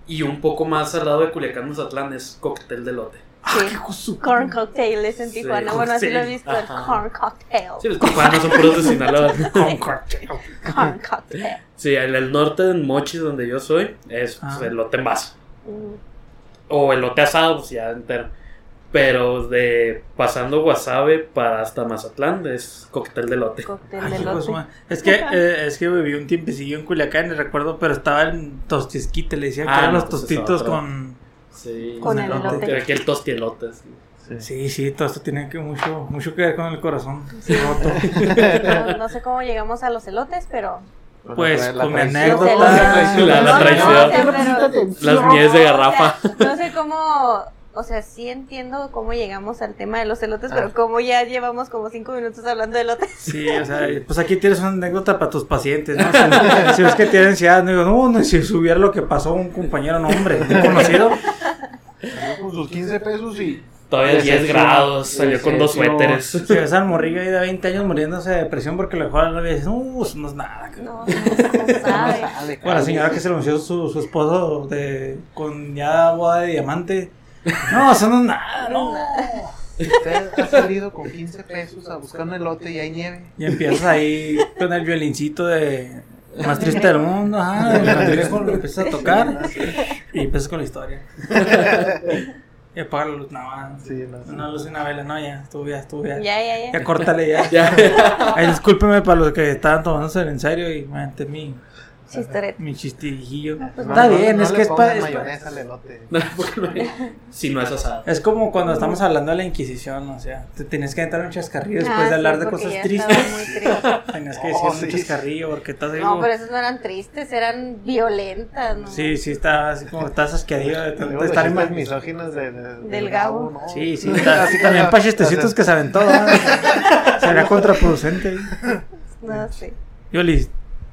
y un poco más al lado de Culiacán, Mazatlán es cóctel de elote. Ah, Sí. qué Corn cocktail es en Sí, Tijuana. bueno, así lo he visto. El corn cocktail. Sí, los tijuanos son puros de Sinaloa. Con cocktail. Corn cocktail. Sí, en el norte, en Mochis, donde yo soy, es Ah. pues, elote en vaso. Mm. O elote asado, pues ya entero. Pero de pasando Guasave para hasta Mazatlán es cóctel de elote. Cóctel de de madre. Es que, eh, es que viví un tiempecillo en Culiacán, y recuerdo, pero estaba en tostisquite, le decían que Ah, eran no, los pues es tostitos otro. con... Sí. Con el elote. Aquí el tostielote. sí. Sí. Sí, todo esto tiene que mucho, mucho que ver con el corazón roto. No, no sé cómo llegamos a los elotes, pero. Pues, con mi anécdota. La- la No, no, traición. pero- Las mieles de garrafa. o sea, no sé cómo. O sea, sí entiendo cómo llegamos al tema de los elotes, Ah. pero como ya llevamos como cinco minutos hablando de elotes. Sí, o sea, pues aquí tienes una anécdota para tus pacientes, ¿no? Si, si ves que tienen ansiedad, no digo, no, no, si subiera lo que pasó a un compañero, no, hombre, un conocido. Salió con sus 15 pesos y. Todavía 10 Decepción. grados, salió con dos suéteres. Si ves al morrillo ahí de 20 años muriéndose de depresión porque le dejó a la novia y dices, no, eso no es nada. cabrón". No, no, no sabe. Sale, O a la señora que se anunció su, su esposo de, con ya boda de diamante. No, eso no es nada, no. Usted ha salido con 15 pesos a buscar un elote y hay nieve. Y empiezas ahí con el violincito de más triste del mundo, ajá, el cangrejo lo empiezas a tocar y empiezas con la historia. Y apaga la luz, no, no, Sí, no una luz y una vela, no, ya, estuvo ya, estuvo ya. Ya, ya, ya. Ya córtale ya. Ya. Ay, discúlpeme para los que estaban tomándose en serio y me aventé mi, Chistorete. mi chistirijillo. pues No, Está no, bien, no es que es para... mayonesa al elote. si no es asado. Es como cuando estamos hablando de la Inquisición, o sea, te tienes que entrar un chascarrillo después Ah, de sí, hablar de porque cosas tristes. muy triste. Tenías que decir Oh, un sí. chascarrillo porque estás ahí No, como- pero esas no eran tristes, eran violentas, ¿no? Sí, sí, está así como estás asqueadillo de, de estar en chistes misóginos de, de- Del Gabo. ¿no? Sí, sí, está, también como- para chistecitos que se aventó. ¿no? Sería contraproducente. No sé. Yoli,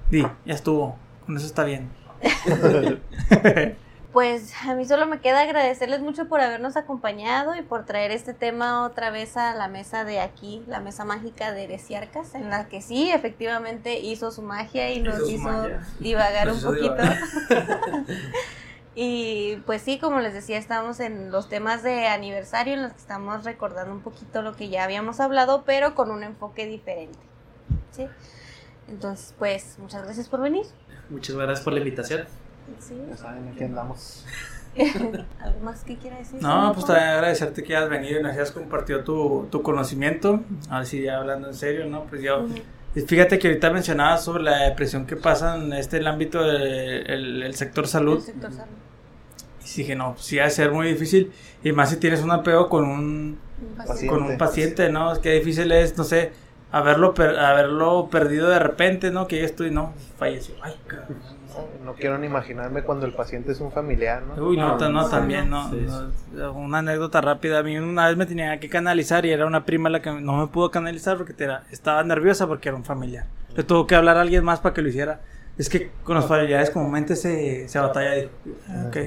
di, ya estuvo. Con eso está bien. Pues a mí solo me queda agradecerles mucho por habernos acompañado y por traer este tema otra vez a la mesa de aquí, la mesa mágica de Heresiarcas, en la que sí, efectivamente hizo su magia y nos Hizo divagar Nos un hizo poquito. divagar. y pues sí, como les decía, estamos en los temas de aniversario en los que estamos recordando un poquito lo que ya habíamos hablado, pero con un enfoque diferente. ¿sí? Entonces, pues muchas gracias por venir. Muchas gracias por la invitación. Sí. Ya saben, aquí andamos. ¿Algo más que quiera decir? No, pues también agradecerte que hayas venido y nos hayas compartido tu, tu conocimiento. Ahora sí, ya hablando en serio, ¿no? Pues yo. Ujú. Fíjate que ahorita mencionabas sobre la depresión que pasa en este el ámbito del el- el sector salud. El sector salud. Y dije, no, sí va a ser muy difícil. Y más si tienes un apego con un, Un Paciente. con un paciente, ¿no? Es que difícil es, no sé, haberlo, per- haberlo perdido de repente, ¿no? Que ya estoy, no, falleció. Ay, cabrón. No quiero ni imaginarme cuando el paciente es un familiar, ¿no? Uy, no, No, no, no, también, no, sí, no, Una anécdota rápida. A mí una vez me tenía que canalizar y era una prima la que no me pudo canalizar porque te era- estaba nerviosa porque era un familiar. Le tuvo que hablar a alguien más para que lo hiciera. Es que con los familiares comúnmente se, se batalla. Dijo, ok,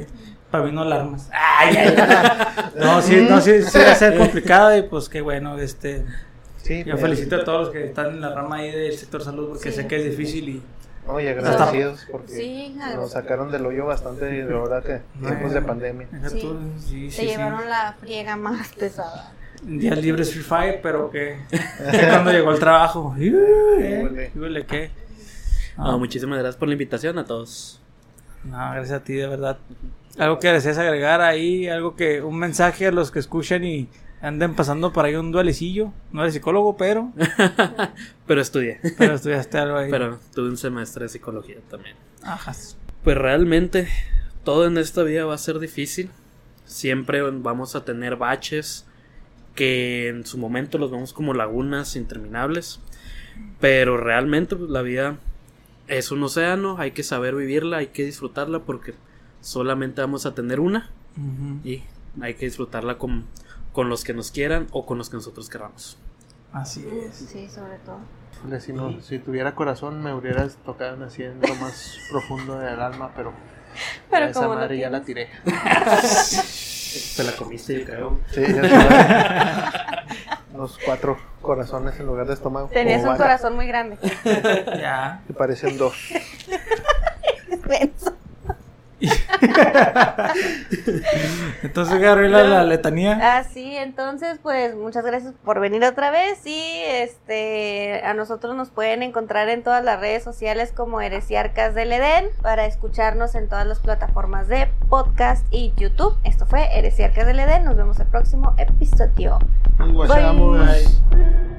para mí no alarmas. Ay, ay, ay. No, sí, no, sí, sí va a ser complicado y pues qué bueno, este... Sí, Yo pues, felicito a todos los que están en la rama ahí del sector salud porque Sí. sé que es difícil y... Oye, agradecidos porque Sí, nos sacaron del hoyo bastante de ahora que tiempos de pandemia. Sí. tú, sí, Se sí, sí. llevaron la friega más pesada. Días libres Free Fire, pero que, cuando llegó el trabajo, Híjole. ¿qué? No, muchísimas gracias por la invitación a todos. No, gracias a ti, de verdad. Algo que deseas agregar ahí, algo que, un mensaje a los que escuchan y anden pasando por ahí un duelecillo. No eres psicólogo, pero, Pero estudié. pero estudiaste algo ahí. Pero tuve un semestre de psicología también. Ajas. Pues realmente todo en esta vida va a ser difícil. Siempre vamos a tener baches que en su momento los vemos como lagunas interminables. Pero realmente pues, la vida es un océano, hay que saber vivirla, hay que disfrutarla porque solamente vamos a tener una y hay que disfrutarla con, con los que nos quieran o con los que nosotros queramos. Así es. Sí, sobre todo. Si, no- si tuviera corazón me hubieras tocado así en lo más profundo del alma, pero, Pero esa madre ya la tiré. Te la comiste, yo creo. Sí, ya. Los cuatro corazones en lugar de estómago. Tenías un corazón muy grande. Ya. Que parecen dos. Entonces, Gabriela, la letanía. Ah, sí, entonces, pues muchas gracias por venir otra vez. Y este, a nosotros nos pueden encontrar en todas las redes sociales como Heresiarcas del Edén para escucharnos en todas las plataformas de podcast y YouTube. Esto fue Heresiarcas del Edén. Nos vemos el próximo episodio. Bye. Bye.